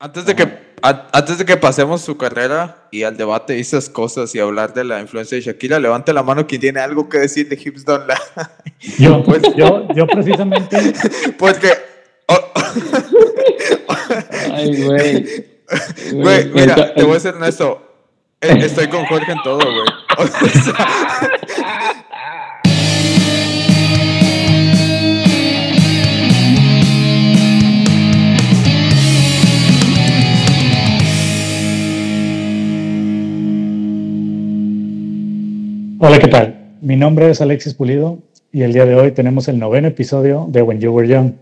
Antes de que antes de que pasemos su carrera y al debate y esas cosas y hablar de la influencia de Shakira, levante la mano quien tiene algo que decir de Hips Don't Lie. Yo, pues, yo, yo precisamente. Porque. Oh, Ay, güey. Güey, mira, te voy a ser honesto. Eh, estoy con Jorge en todo, güey. O sea, Hola, ¿qué tal? Mi nombre es Alexis Pulido y el día de hoy tenemos el noveno episodio de When You Were Young,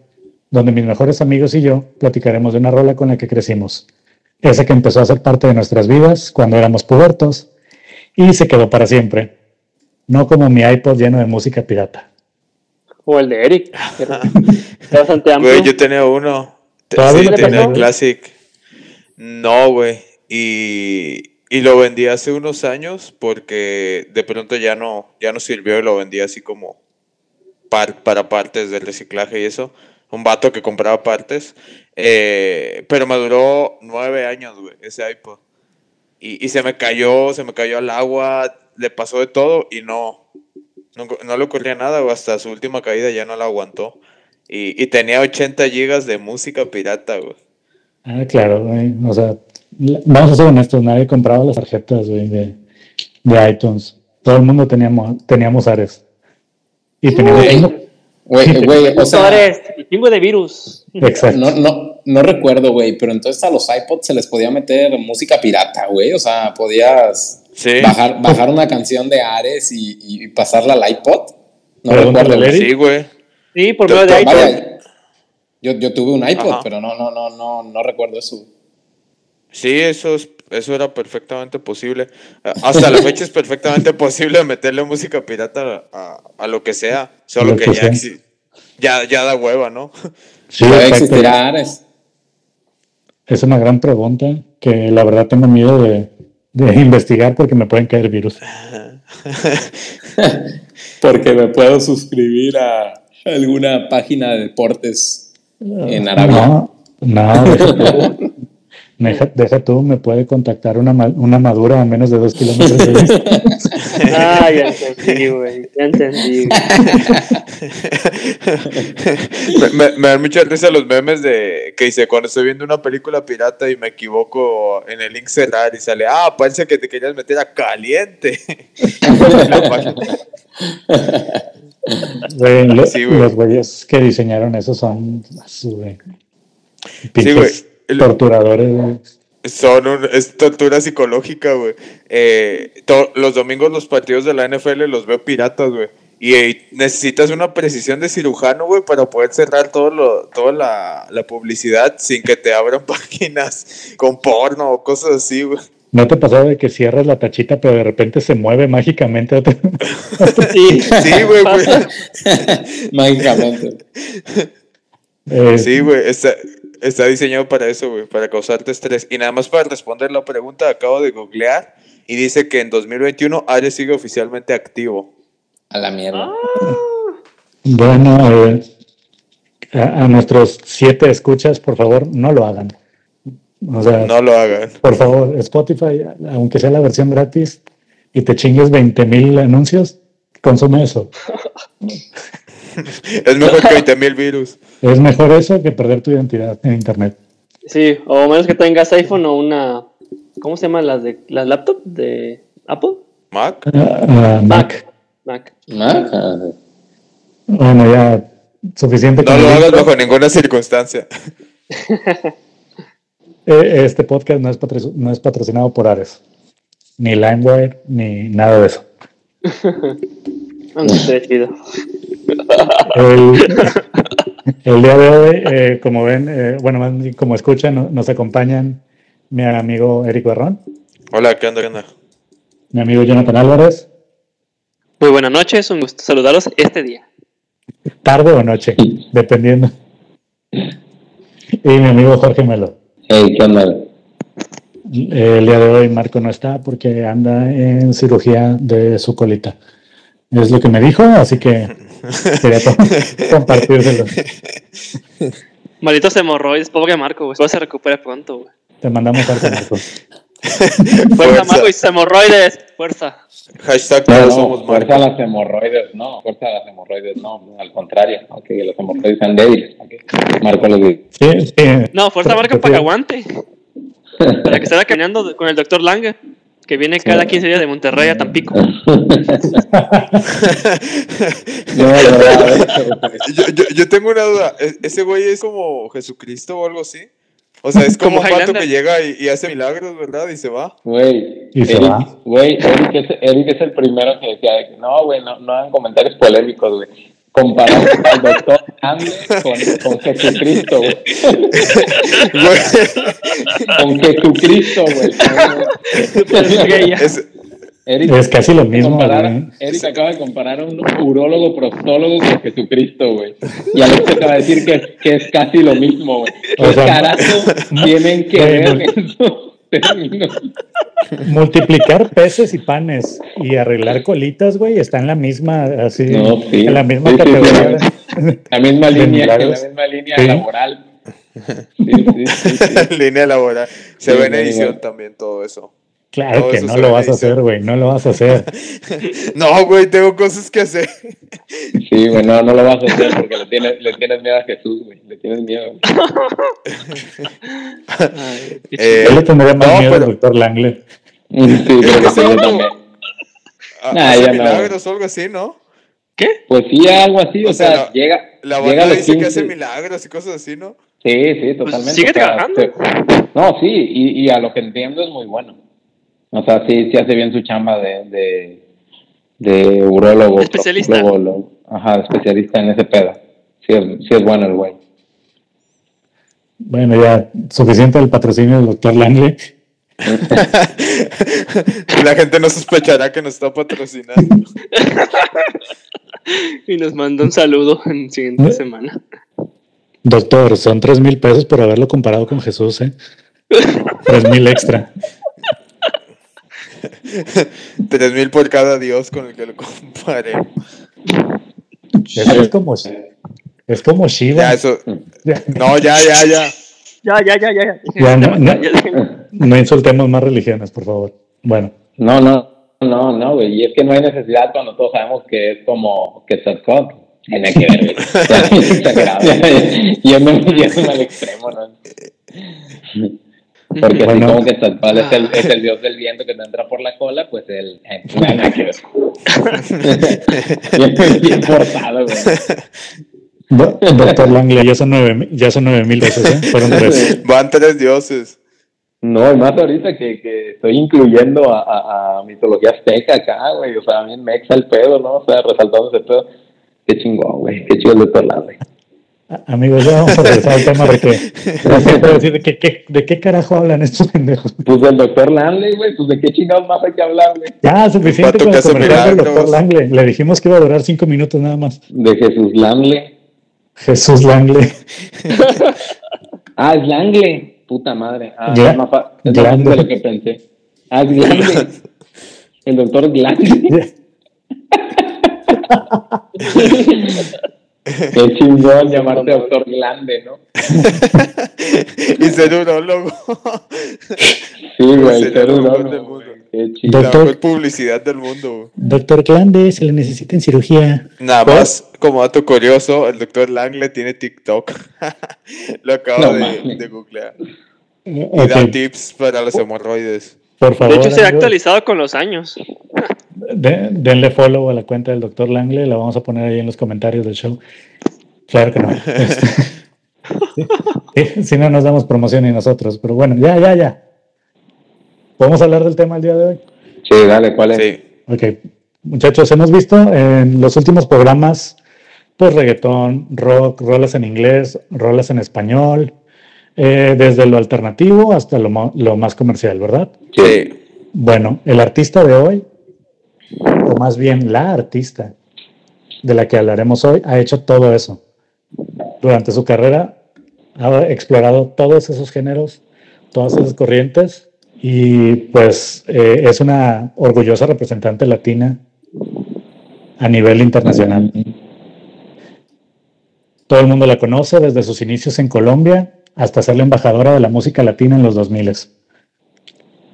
donde mis mejores amigos y yo platicaremos de una rola con la que crecimos, esa que empezó a ser parte de nuestras vidas cuando éramos pubertos y se quedó para siempre, no como mi iPod lleno de música pirata. O el de Eric. Era bastante amplio. güey, yo tenía uno. Te- ¿Todavía Sí, tenía el Classic. No, güey. Y, y lo vendí hace unos años porque de pronto ya no, ya no sirvió y lo vendí así como par- para partes del reciclaje y eso. Un vato que compraba partes. Eh, pero me duró nueve años, güey, ese iPod. Y, y se me cayó, se me cayó al agua, le pasó de todo y no, no, no le ocurría nada, güey, hasta su última caída ya no la aguantó. Y, y tenía 80 gigas de música pirata, güey. Ah, claro, güey. O sea, vamos a ser honestos, nadie compraba las tarjetas güey, de, de iTunes. Todo el mundo teníamos, teníamos Ares. Y teníamos... Güey, Güey, güey, o sea, chingo de virus. Exacto. no, no, no recuerdo, güey, pero entonces a los iPods se les podía meter música pirata, güey. O sea, podías Sí, bajar, bajar una canción de Ares y, y pasarla al iPod. No recuerdo. Eric. sí, güey. Sí, por medio de iTunes. Vaya, yo, yo tuve un iPod, Ajá. pero no, no, no, no, no recuerdo eso. Sí, eso, es, eso era perfectamente posible. Hasta la fecha es perfectamente posible meterle música pirata a, a lo que sea. Solo Lo que que ya, exi- ya, ya da hueva, ¿no? Sí, Debe exacto. existir Ares. Es una gran pregunta que la verdad tengo miedo de, de investigar porque me pueden caer virus. Porque me puedo suscribir a alguna página de deportes en Arabia. No, no, deja tú. Deja, deja tú, me puede contactar una, una madura a menos de dos kilómetros de distancia. Ah, ya entendí, güey. Ya entendí. me, me- me dan mucha risa los memes de que dice cuando estoy viendo una película pirata y me equivoco en el link cerrar y sale, ah, parece que te querías meter a caliente. Lo- Sí, güey. los güeyes que diseñaron eso son su, güey. Sí, Pinches güey. El- torturadores. güey. Son un- es tortura psicológica, güey. Eh, to- los domingos los partidos de la NFL los veo piratas, güey. Y eh, necesitas una precisión de cirujano, güey, para poder cerrar todo lo, toda la, la publicidad sin que te abran páginas con porno o cosas así, güey. ¿No te pasaba de que cierras la tachita pero de repente se mueve mágicamente? Sí, Sí, güey, güey. Mágicamente. Eh, Sí, güey. Está, está diseñado para eso, güey, para causarte estrés. Y nada más para responder la pregunta, acabo de googlear y dice que en 2021 Ares sigue oficialmente activo. A la mierda. Bueno, eh, a, a nuestros siete escuchas, por favor, no lo hagan. O sea, No lo hagan. por favor, Spotify, aunque sea la versión gratis y te chingues 20 mil anuncios, consume eso. Es mejor que 20 mil virus. Es mejor eso que perder tu identidad en Internet. sí, o menos que tengas iPhone o una. ¿Cómo se llaman las de las laptops de Apple? Mac. Ah, ah, Mac. Mac. Ah, Bueno, ya suficiente. No lo hagas bajo ninguna circunstancia. Eh, Este podcast no es, patro- no es patrocinado por Ares, ni LimeWire, ni nada de eso. El, el día de hoy, eh, como ven, eh, bueno, más bien como escuchan, no- nos acompañan mi amigo Eric Barrón, Hola, ¿qué onda? ¿Qué onda? mi amigo Jonathan Álvarez, Muy buenas noches, un gusto saludarlos este día. tarde o noche, dependiendo. Y mi amigo Jorge Melo. hey, ¿qué onda? El día de hoy Marco no está porque anda en cirugía de su colita. Es lo que me dijo, así que quería to- compartírselo. Malditos hemorroides, pobre Marco, güey. Espero se recupere pronto, güey. Te mandamos harto, Marco. Fuerza, Fuerza. Marco, y sus hemorroides. Fuerza. Hashtag No, no, somos fuerza Marco. a las hemorroides, no, fuerza a las hemorroides, no, al contrario, ¿no? que los hemorroides sean débiles. Que Marco los dice. Sí, sí. No, fuerza Pero- Marco para que aguante. Para que se vaya caminando con el doctor Lange, que viene cada 15 días de Monterrey a Tampico. No, verdad, Yo, yo, yo tengo una duda. ¿e- ¿Ese güey es como Jesucristo o algo así? O sea, es como, Como un pato que llega y, y hace milagros, ¿verdad? Y se va. Güey, Y se Eric, va. güey, Eric es, Eric es el primero que decía, de que, no, güey, no, no hagan comentarios polémicos, güey. Comparamos al doctor Andes con, con Jesucristo, güey. Con Jesucristo, güey. es- Eric, Es casi lo mismo, güey. Eric acaba de comparar a un urólogo proctólogo con Jesucristo, güey. Y Alex acaba de decir que, es- que es casi lo mismo, güey. ¿Qué O sea, carajo tienen que ver no- esos términos? Multiplicar peces y panes y arreglar colitas, güey, está en la misma, así, No, sí. en la misma Sí, sí, categoría. sí. La misma línea, en la misma línea Sí. laboral. Sí, sí, sí, sí. línea laboral. Se Sí, ve en edición también todo eso. Claro Todo que no lo vas a hacer, güey, no lo vas a hacer. No, güey, tengo cosas que hacer. Sí, güey, no, no lo vas a hacer porque le tienes, le tienes miedo a Jesús, güey. Le tienes miedo. Ay, Eh, Yo le tendría más no, miedo al doctor Langley. Sí, creo que sí, yo también. Nah, no. milagros o algo así, ¿no? ¿Qué? Pues sí, algo así, o, O sea, la- llega, La llega a banda los dice que 15. hace milagros y cosas así, ¿no? Sí, sí, totalmente. sigue o sea, trabajando. se- no, sí, y, y a lo que entiendo es muy bueno. O sea, sí, sí hace bien su chamba de, de, de urólogo. Especialista. ajá, especialista en ese pedo. Sí es, sí es bueno el güey. Bueno, ya, suficiente el patrocinio del doctor Langley. La gente no sospechará que nos está patrocinando. Y nos manda un saludo en siguiente semana. Doctor, son tres mil pesos por haberlo comparado con Jesús, ¿eh? Tres mil extra. Tres mil por cada dios con el que lo compare. Eso es como, es como Shiva. Ya, eso. Ya, No, ya, ya, ya. Ya, ya, ya, ya. Ya, no, no. Ya. no insultemos más religiones, por favor. Bueno, No, no, no, no, güey. Y es que no hay necesidad cuando todos sabemos que es como que Sotcot. Tiene que ver, güey. Yéndome al extremo, ¿no? Porque Bueno. así como que Sotcot es el, es el dios del viento que te entra por la cola, pues él. eh, nada que bien, bien forzado, güey. do- doctor Langley, ya son nueve, ya son nueve mil pesos, ¿eh? Fueron tres. Van tres dioses. No, y más ahorita que, que estoy incluyendo a, a, a mitología azteca acá, güey. O sea, bien mexa el pedo, ¿no? O sea, resaltando ese pedo. Qué chingón, güey. Qué chido el doctor Landry. Amigos, ya vamos a regresar al tema porque no sé puedo decir de qué, qué- de qué carajo hablan estos pendejos. Pues del doctor Landley, güey. Pues de qué chingados más hay que hablar, güey. Ya, suficiente con que el comentario del doctor Langley. Le dijimos que iba a durar cinco minutos nada más. De Jesús Langley. Jesús Langley. Ah, es Langley. Puta madre. Ah, es más, es más de lo que pensé. Ah, es Langley. El doctor Langley. Qué chingón llamarte doctor Glande, ¿no? y ser urólogo. Sí, güey. Ser del mundo. Qué. La Doctor- mejor publicidad del mundo. güey. Doctor Glande, se le necesita en cirugía. Nada ¿Por? más, como dato curioso, el doctor Langle tiene TikTok. Lo acabo No de, googlear. Eh, Y da tips para los hemorroides. Por favor. De hecho, se ha actualizado con los años. de- denle follow a la cuenta del doctor Langley. La vamos a poner ahí en los comentarios del show. Claro que no. Este, sí, si no nos damos promoción ni nosotros. Pero bueno, ya, ya, ya. ¿Podemos hablar del tema el día de hoy? Sí, dale, ¿cuál es? Sí. Ok, muchachos, hemos visto en los últimos programas, pues reggaetón, rock, rolas en inglés, rolas en español, eh, desde lo alternativo hasta lo, lo más comercial, ¿verdad? Sí. Bueno, el artista de hoy, o más bien la artista de la que hablaremos hoy, ha hecho todo eso. Durante su carrera ha explorado todos esos géneros, todas esas corrientes y pues eh, es una orgullosa representante latina a nivel internacional. Todo el mundo la conoce desde sus inicios en Colombia hasta ser la embajadora de la música latina en los 2000.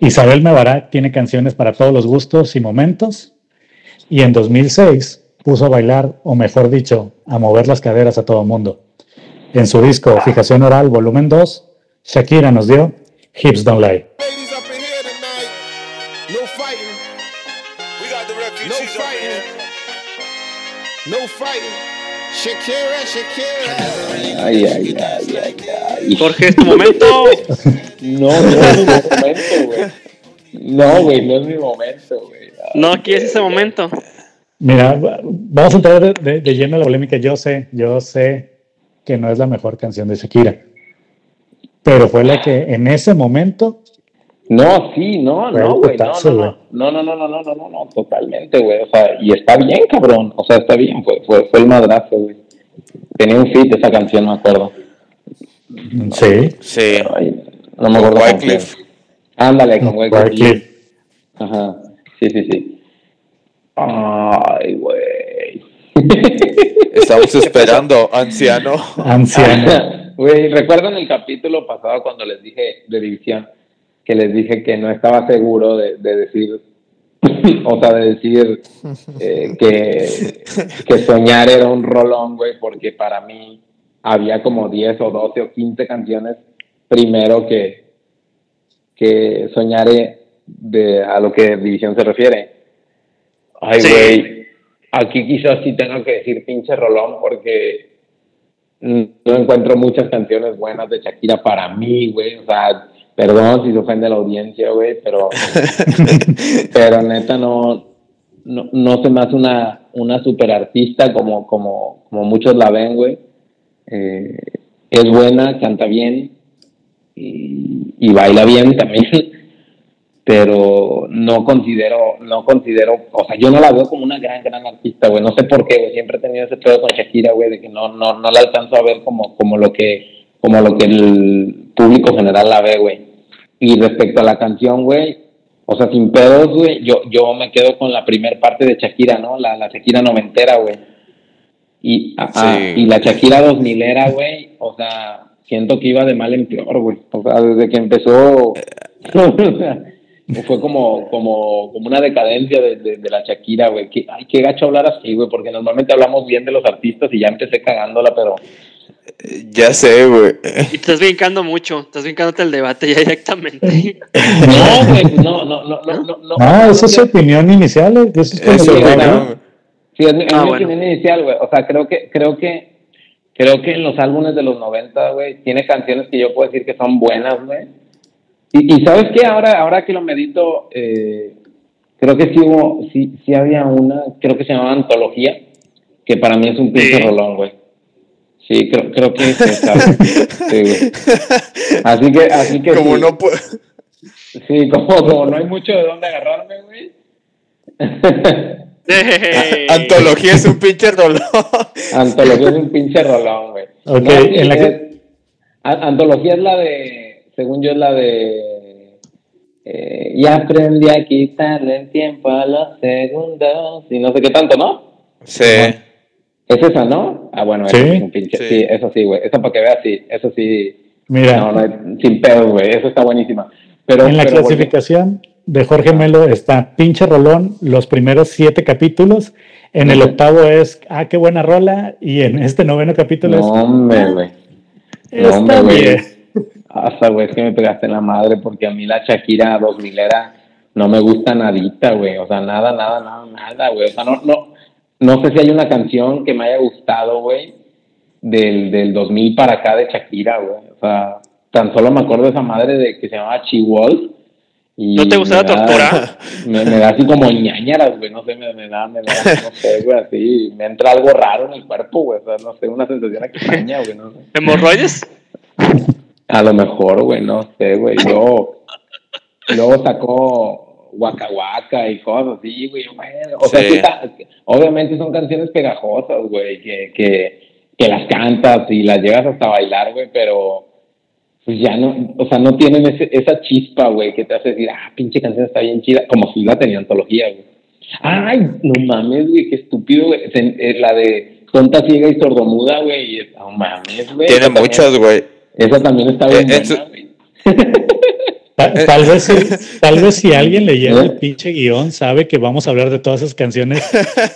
Isabel Mebarak tiene canciones para todos los gustos y momentos y en 2006 puso a bailar, o mejor dicho, a mover las caderas a todo el mundo. En su disco Fijación Oral Volumen 2, Shakira nos dio Hips Don't Lie. No fighting. Ay, ay, ay, ay, ay. Jorge, es tu momento. No, no es mi momento, güey. No, güey, no es mi momento, güey. No, aquí es ese momento. Mira, va- vamos a entrar de, de- de lleno a la polémica. Yo sé, yo sé que no es la mejor canción de Shakira, pero fue la que en ese momento, No, sí, no, no, güey, no, no, no, no, no, no, no, no, no, no, totalmente, güey, o sea, y está bien, cabrón, o sea, está bien, fue, fue, fue el madrazo, güey. Tenía un fit esa canción, me acuerdo. sí, Sí. Ay, no me acuerdo. con Wycliffe. Ándale, con Wycliffe. Wycliffe. Ajá, sí, sí, sí. Ay, güey. Estamos esperando, anciano. anciano. Güey, ¿recuerdan el capítulo pasado cuando les dije de división? Que les dije que no estaba seguro de, de decir, o sea, de decir eh, que, que soñar era un rolón, güey, porque para mí había como 10 o 12 o 15 canciones primero que, que soñare de, a lo que división se refiere. Ay, Sí. güey, aquí quizás sí tengo que decir pinche rolón porque no encuentro muchas canciones buenas de Shakira para mí, güey. O sea, perdón si se ofende la audiencia, güey, pero, pero neta no, no, no se me hace una, una super artista como, como, como muchos la ven, güey. Eh, es buena, canta bien y, y baila bien también pero no considero, no considero, o sea, yo no la veo como una gran, gran artista, güey, no sé por qué, güey, siempre he tenido ese pedo con Shakira, güey, de que no, no, no la alcanzo a ver como, como lo que, como lo que el público general la ve, güey. Y respecto a la canción, güey, o sea, sin pedos, güey, yo, yo me quedo con la primer parte de Shakira, ¿no? La, la Shakira noventera, güey. Y, Sí. y la Shakira dos milera, güey, o sea, siento que iba de mal en peor, güey. O sea, desde que empezó, fue como, como, como una decadencia de, de, de la Shakira, güey. Que, ay, qué gacho hablar así, güey, porque normalmente hablamos bien de los artistas y ya empecé cagándola, pero Ya sé, güey. Y te estás brincando mucho. Estás brincándote el debate ya directamente. no, güey, no, no, no, no, no, no. Ah, esa es su opinión inicial. eh, Eso es Eso, sí, que- güey, ¿no? no. Sí, es mi, es Ah, mi bueno. opinión inicial, güey. O sea, creo que, creo que, creo que en los álbumes de los 90, güey, tiene canciones que yo puedo decir que son buenas, güey. Y, y sabes qué, ahora, ahora que lo medito, eh, creo que sí hubo, sí, sí había una, creo que se llamaba Antología, que para mí es un pinche Sí. rolón, güey. Sí, creo, creo que. Sí, güey. Así que, así que Como sí. no puedo. Sí, como, como no hay mucho de dónde agarrarme, güey. Ey. Antología es un pinche rolón. Antología es un pinche rolón, güey. Ok, sí, en la es- que- Antología es la de, según yo es la de, eh, y aprendí a quitarle el tiempo a los segundos y no sé qué tanto, ¿no? Sí. Es esa, ¿no? Ah, bueno, Sí. eso es un pinche, Sí. sí, eso sí, güey, eso para que veas, sí, eso sí, Mira, no, no, hay- sin pedos, güey, eso está buenísima. Pero, en la pero clasificación de Jorge Melo está pinche rolón los primeros siete capítulos. En el octavo es, ah, qué buena rola. Y en este noveno capítulo No, hombre, güey. es, No, está hombre, güey. bien. Hasta, güey, es que me pegaste en la madre porque a mí la Shakira 2000 era, no me gusta nadita, güey. O sea, nada, nada, nada, nada, güey. O sea, no, no, no sé si hay una canción que me haya gustado, güey, del, del 2000 para acá de Shakira, güey. O sea, tan solo me acuerdo de esa madre de que se llamaba Chihuahua. Y ¿No te gustaba Tortura? Me, me da así como ñañaras, güey. No sé, me, me da, me da, no sé, güey, así. Me entra algo raro en el cuerpo, güey. O sea, no sé, una sensación extraña, güey. No sé. ¿Hemorroides? A lo mejor, güey, no sé, güey. Yo. Luego sacó Waka Waka y cosas así, güey. Bueno, o sea, Sí. está- obviamente son canciones pegajosas, güey, que, que, que las cantas y las llegas hasta bailar, güey, pero pues ya no, o sea, no tienen ese, esa chispa, güey, que te hace decir, ah, pinche canción está bien chida, como si la tenía antología, güey. Ay, no mames, güey, qué estúpido, güey. Se- eh, la de Tonta, ciega y sordomuda, güey. No mames, güey. Tiene muchas, güey. Esa también está bien Eh, en su- buena, güey. Ta- Tal vez, si- tal vez si alguien leyera el pinche guion sabe que vamos a hablar de todas esas canciones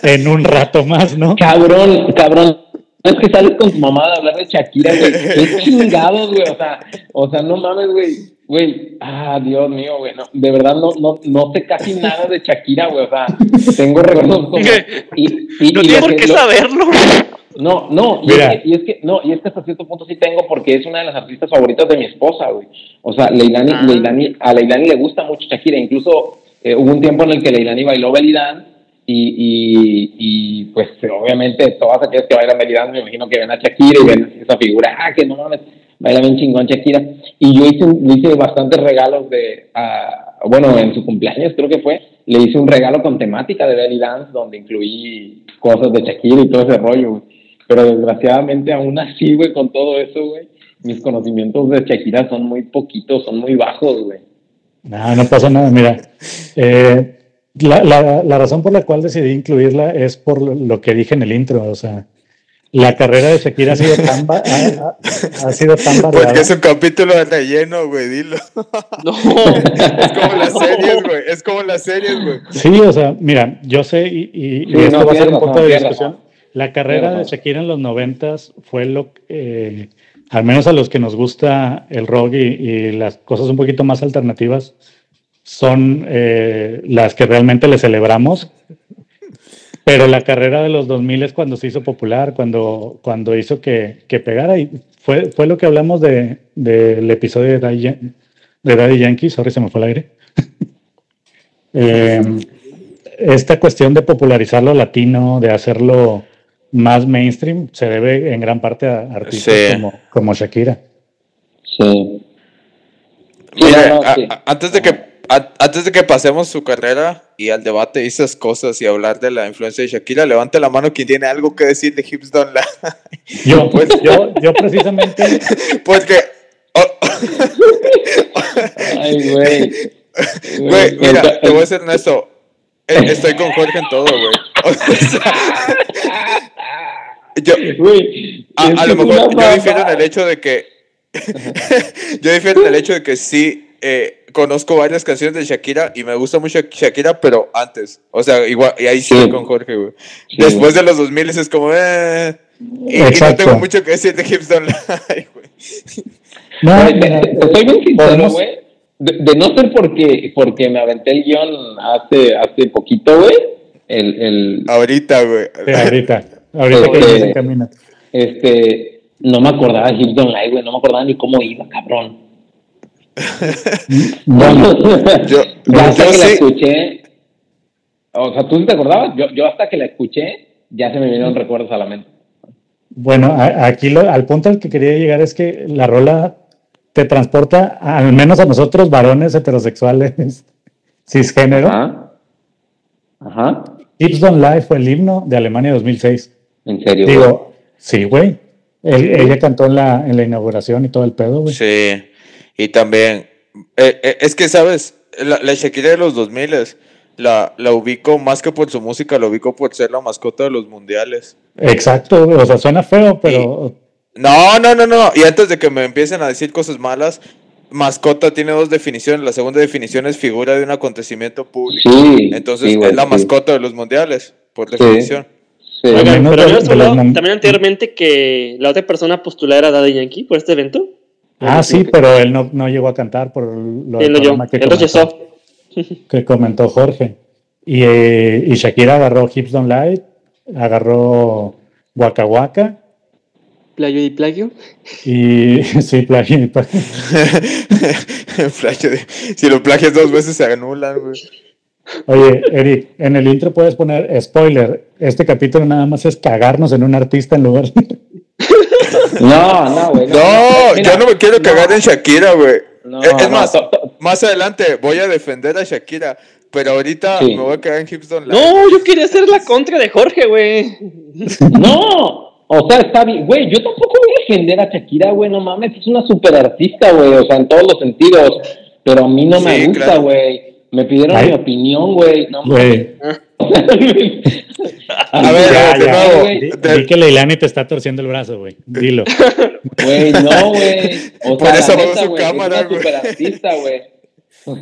en un rato más, ¿no? Cabrón, cabrón. Es que sales con tu mamá a hablar de Shakira, güey. Qué chingados, güey. O sea, o sea, no mames, güey. Güey, ah, Dios mío, güey. No, de verdad no, no, no sé casi nada de Shakira, güey. O sea, tengo recuerdos como. Y, y, No y tiene por qué lo- saberlo. No, no, y es, que, y es que, no, y es que hasta cierto punto sí tengo porque es una de las artistas favoritas de mi esposa, güey. O sea, Leilani, Ah. Leilani- a Leilani le gusta mucho Shakira, incluso eh, hubo un tiempo en el que Leilani bailó belly dance y, y, y pues obviamente todas aquellas que bailan belly dance me imagino que ven a Shakira y ven esa figura, ah, que no mames, baila bien chingón Shakira. Y yo hice, un- le hice bastantes regalos de, a- bueno, en su cumpleaños creo que fue, le hice un regalo con temática de belly dance donde incluí cosas de Shakira y todo ese rollo, güey. Pero desgraciadamente aún así, güey, con todo eso, güey, mis conocimientos de Shakira son muy poquitos, son muy bajos, güey. No, no pasa nada. Mira, eh, la, la- la razón por la cual decidí incluirla es por lo- lo que dije en el intro. O sea, la carrera de Shakira ha sido tan, va- ha, ha- ha sido tan variada. Porque es un capítulo de relleno, güey, dilo. No. Es como las series, güey. Es como las series, güey. Sí, o sea, mira, yo sé, y, y- y Sí, esto no, va a ser un punto razón, de discusión. La carrera de. Shakira en los noventas fue lo eh, al menos a los que nos gusta el rock y, y las cosas un poquito más alternativas, son eh, las que realmente le celebramos. Pero la carrera de los 2000 es cuando se hizo popular, cuando, cuando hizo que, que pegara. Y fue, fue lo que hablamos de- del episodio de Daddy, Yan- de Daddy Yankee. Sorry, se me fue el aire. Eh, esta cuestión de popularizar lo latino, de hacerlo más mainstream, se debe en gran parte a artistas Sí. como, como Shakira. Sí. Mira, no, no, a- sí. a- antes de que a- antes de que pasemos su carrera y al debate y esas cosas y hablar de la influencia de Shakira, levante la mano quien tiene algo que decir de Hips Don't Lie. Yo, Pues- yo, yo precisamente, Porque, oh, Ay, güey. güey, mira, te voy a ser honesto. Eh, Estoy con Jorge en todo, güey. O sea, yo, a, lo mejor yo difiero en el hecho de que yo difiero en el hecho de que sí eh, conozco varias canciones de Shakira y me gusta mucho Shakira, pero antes, o sea, igual y ahí sí, con Jorge, güey. Sí, Después de los 2000 es como eh, y, y no Exacto. tengo mucho que decir de Hips Don't Lie, güey. no, soy bien sincero, güey. De, de no ser porque, porque me aventé el guion hace, hace poquito, güey. El, el, Ahorita, güey. sí, ahorita, ahorita que Este- se encamina. este, no me acordaba de Don't Lie, güey. No me acordaba ni cómo iba, cabrón. Bueno, Yo, ya hasta yo que la escuché. O sea, ¿tú sí te acordabas? Yo, yo hasta que la escuché, ya se me vinieron recuerdos a la mente. Bueno, a- aquí lo- al punto al que quería llegar es que la rola te transporta, al menos a nosotros, varones heterosexuales, cisgénero. Ajá. Ajá. Hips Don't Lie fue el himno de Alemania 2006. En serio, güey. Digo, sí, güey. Él- Ella cantó en la, en la inauguración y todo el pedo, güey. Sí, y también, eh, eh, es que, ¿sabes? La, la Shakira de los 2000 la, la ubico más que por su música, la ubico por ser la mascota de los mundiales. Exacto, güey. O sea, suena feo, pero No, no, no, no. Y antes de que me empiecen a decir cosas malas, mascota tiene dos definiciones. La segunda definición es figura de un acontecimiento público. Sí. Entonces sí, güey, es la sí. mascota de los mundiales, por definición. Sí. Oigan, pero habíamos hablado también anteriormente que la otra persona postulada era Daddy Yankee por este evento. Ah, sí, pero él no, no llegó a cantar por lo yo. problema que, Él rechazó. comentó, que comentó Jorge. Y, eh, y Shakira agarró Hips Don't Lie, agarró Waka Waka Plagio y plagio. y sí, plagio y plagio. Plagio de- si lo plagias dos veces se anulan, güey. Oye, Eric, en el intro puedes poner spoiler. Este capítulo nada más es cagarnos en un artista en lugar de... No, no, güey. No, Mira, yo no me quiero cagar no. en Shakira, güey. No, Eh, es no, más, más adelante voy a defender a Shakira, pero ahorita Sí. me voy a cagar en Hips Don't Lie. No, yo quería hacer la contra de Jorge, güey. No, o sea, está bien, güey, yo tampoco voy a defender a Shakira, güey, no mames, es una super artista, güey, o sea, en todos los sentidos, pero a mí no me Sí, gusta, claro. Me pidieron Ay. mi opinión, güey, no. Güey, A ver, Ya, ya, nuevo. güey. Di, que Leilani te está torciendo el brazo, güey. Dilo. Güey, no, güey. O Por sea, eso neta, su güey, cámara, güey. superartista, güey.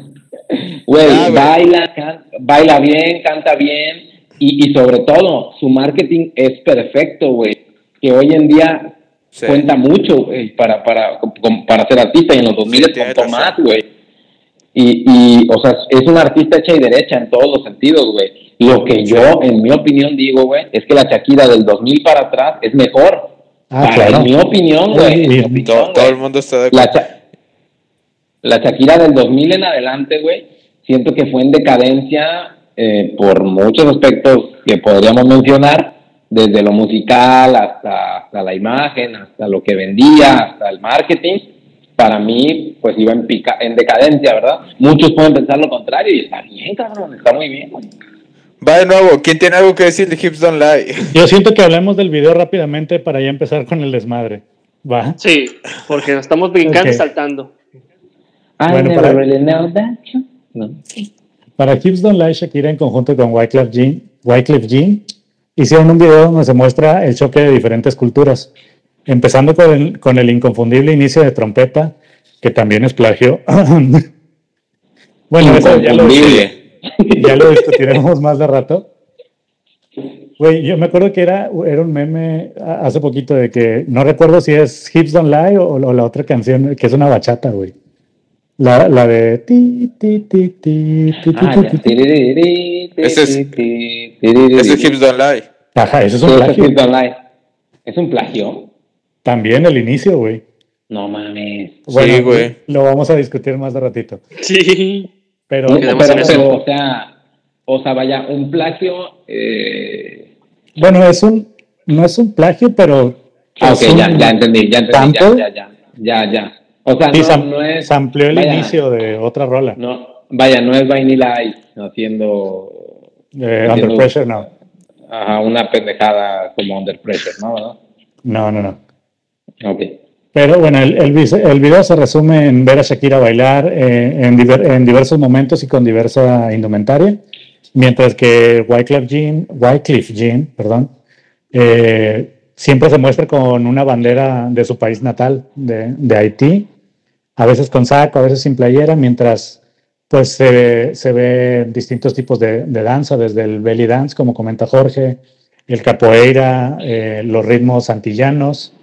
Güey, Ya, güey. baila, can- baila bien, canta bien y, y sobre todo, su marketing es perfecto, güey. Que hoy en día Sí. cuenta mucho güey, para, para, para ser artista y en los 2000 Sí, es tiene contó razón. más, güey. Y, y, o sea, es una artista hecha y derecha en todos los sentidos, güey. Lo que yo, en mi opinión, digo, güey, es que la Shakira del 2000 para atrás es mejor. Ah, para, claro. en mi opinión, güey. Sí, todo, el mundo está de La, acuerdo. Sha- la Shakira del 2000 en adelante, güey, siento que fue en decadencia eh, por muchos aspectos que podríamos mencionar, desde lo musical hasta, hasta la imagen, hasta lo que vendía, hasta el marketing. Para mí, pues iba en, pica, en decadencia, ¿verdad? Muchos pueden pensar lo contrario y está bien, cabrón, está muy bien, güey. Va de nuevo. ¿Quién tiene algo que decir de Hips Don't Lie? Yo siento que hablemos del video rápidamente para ya empezar con el desmadre. ¿Va? Sí, porque nos estamos brincando Ok. y saltando. I Bueno, never para- really know that. No. Para Hips Don't Lie, Shakira en conjunto con Wyclef Jean, Wyclef Jean hicieron un video donde se muestra el choque de diferentes culturas, empezando con el, con el inconfundible inicio de trompeta, que también es plagio. bueno, eso ya lo, ya lo discutiremos más de rato. Güey, yo me acuerdo que era, era un meme hace poquito de que no recuerdo si es Hips Don't Lie o, o la otra canción que es una bachata, güey. La, la de ti, ti, ti, ti, ti, ti, Ah, ti, ya. ti, ti. Tiriri, Ese es-. Ese es Hips Don't Lie. Ajá, eso es un plagio. ¿Es un plagio? También el inicio, güey. No mames. Bueno, Sí, güey. Lo vamos a discutir más de ratito. Sí. Pero No, o sea, o sea, vaya, un plagio. Eh... bueno, es un, no es un plagio, pero Ah, ok, un- ya, ya entendí, ya entendí, ya, sample. ya, ya, ya, ya. O sea, sí, no, sam- no es. sampleó el vaya, inicio de otra rola. No, vaya, no es Vanilla Ice haciendo Eh, Under. Pressure, no. ajá, una pendejada como Under Pressure, ¿no? ¿verdad? No, no, no. Ok. Pero bueno, el, el, el video se resume en ver a Shakira bailar eh, en, diver- en diversos momentos y con diversa indumentaria, mientras que Wyclef Jean, Wycliffe Jean, perdón, eh, siempre se muestra con una bandera de su país natal, de, de Haití, a veces con saco, a veces sin playera, mientras pues se, ve- se ve distintos tipos de, de danza, desde el belly dance, como comenta Jorge, el capoeira, eh, los ritmos antillanos,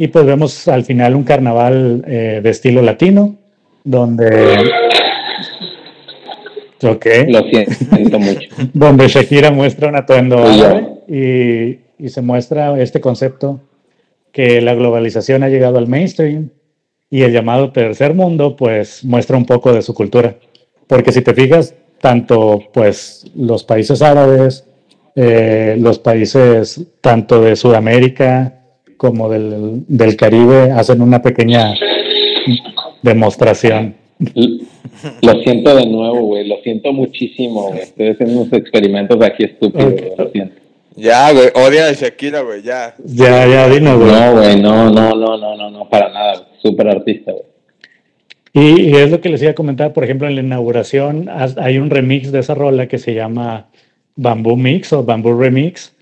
y pues vemos al final un carnaval eh, de estilo latino, donde... Ok, Lo siento mucho. donde Shakira muestra un atuendo y, y se muestra este concepto que la globalización ha llegado al mainstream y el llamado tercer mundo pues muestra un poco de su cultura. Porque si te fijas, tanto pues los países árabes, eh, los países tanto de Sudamérica como del, del Caribe hacen una pequeña demostración. Lo siento de nuevo, güey. Lo siento muchísimo, güey. Estoy haciendo unos experimentos aquí estúpidos, güey. Lo siento. Ya, güey. Odia a Shakira, güey. Ya. Ya, ya, dinos, güey. No, güey. No, no, no, no, no, no, para nada. Súper artista, güey. Y, y es lo que les iba a comentar, por ejemplo, en la inauguración has- hay un remix de esa rola que se llama Bamboo Mix o Bamboo Remix,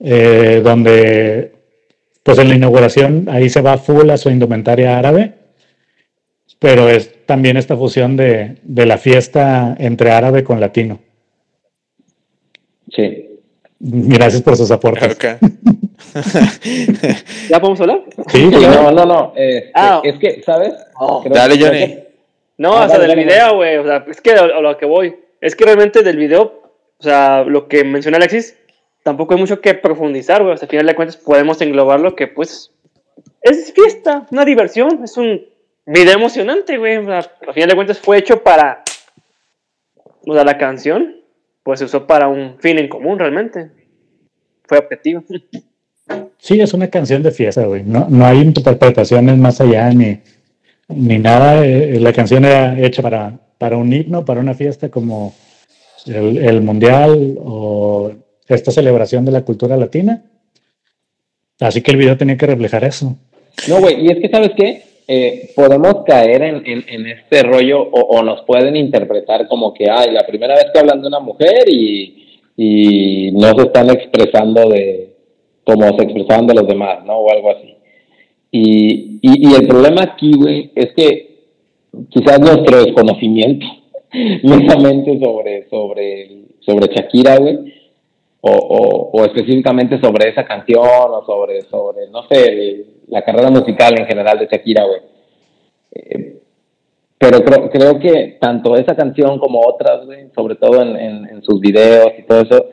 eh, donde pues en la inauguración ahí se va full a su indumentaria árabe, pero es también esta fusión de, de la fiesta entre árabe con latino. Sí. Gracias por sus aportes. Ok. ¿Ya podemos hablar? Sí, Sí, claro. no, no, no. este, Ah. Es que, ¿sabes? Oh. Dale, Johnny. que- No, Ah, o sea, dale, del dale, video, güey. O sea, es que a, a lo que voy. Es que realmente del video, o sea, lo que menciona Alexis, tampoco hay mucho que profundizar, güey. O sea, al final de cuentas podemos englobarlo que, pues, es fiesta, una diversión, es un video emocionante, güey. O sea, al final de cuentas fue hecho para, o sea, la canción, pues se usó para un fin en común, realmente. Fue objetivo. Sí, es una canción de fiesta, güey. No, no hay interpretaciones más allá ni, ni nada. Eh, La canción era hecha para, para un himno, para una fiesta como el, el mundial o esta celebración de la cultura latina. Así que el video tenía que reflejar eso. No, güey, y es que, ¿sabes qué? Eh, podemos caer en, en, este rollo o, nos pueden interpretar como que, ay, la primera vez que hablan de una mujer y, y no se están expresando de como se expresaban de los demás, ¿no? O algo así. Y, y, y el problema aquí, güey, es que quizás nuestro desconocimiento netamente sobre, sobre, sobre Shakira, güey, o, o, o, específicamente sobre esa canción, o sobre, sobre, no sé, la carrera musical en general de Shakira, güey. Eh, pero creo, creo que tanto esa canción como otras, güey, sobre todo en, en, en, sus videos y todo eso,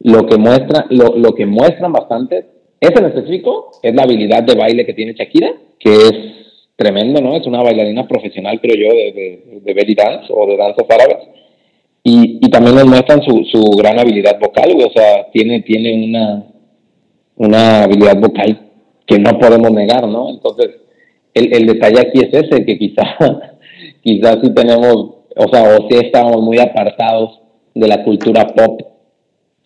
lo que muestra, lo, lo que muestran bastante, ese en específico, es la habilidad de baile que tiene Shakira, que es tremendo, ¿no? Es una bailarina profesional, creo yo, de, de, de belly dance o de danzas árabes. Y, y también nos muestran su, su gran habilidad vocal, o sea, tiene, tiene una, una habilidad vocal que no podemos negar, ¿no? Entonces, el, el detalle aquí es ese, que quizá, quizás sí tenemos, o sea, o sí estamos muy apartados de la cultura pop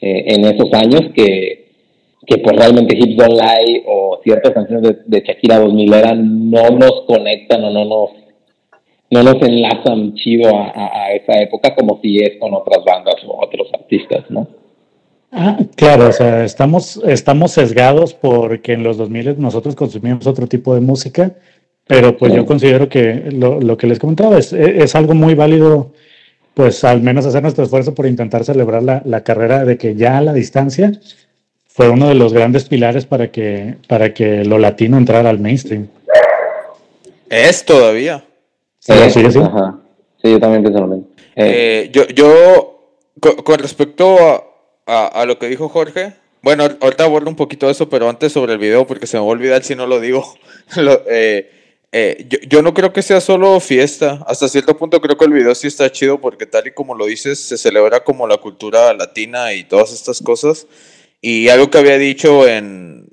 eh, en esos años que, que pues realmente Hips Don't Lie o ciertas canciones de, de Shakira 2000 eran no nos conectan o no nos no nos enlazan chido a, a, a, esa época como si es con otras bandas o otros artistas, ¿no? Ah, claro, o sea, estamos, estamos sesgados porque en los 2000 nosotros consumimos otro tipo de música, pero pues sí. yo considero que lo, lo, que les comentaba es, es algo muy válido, pues al menos hacer nuestro esfuerzo por intentar celebrar la, la carrera de que ya a la distancia fue uno de los grandes pilares para que, para que lo latino entrara al mainstream. Es todavía. Sí, sí, sí. Ajá. sí yo también pienso lo mismo. Eh, eh, yo, yo con, con respecto a, a, a, lo que dijo Jorge, bueno, ahorita abordo un poquito de eso, pero antes sobre el video, porque se me va a olvidar si no lo digo. lo, eh, eh, yo, yo, no creo que sea solo fiesta. Hasta cierto punto creo que el video sí está chido, porque tal y como lo dices, se celebra como la cultura latina y todas estas cosas. Y algo que había dicho en.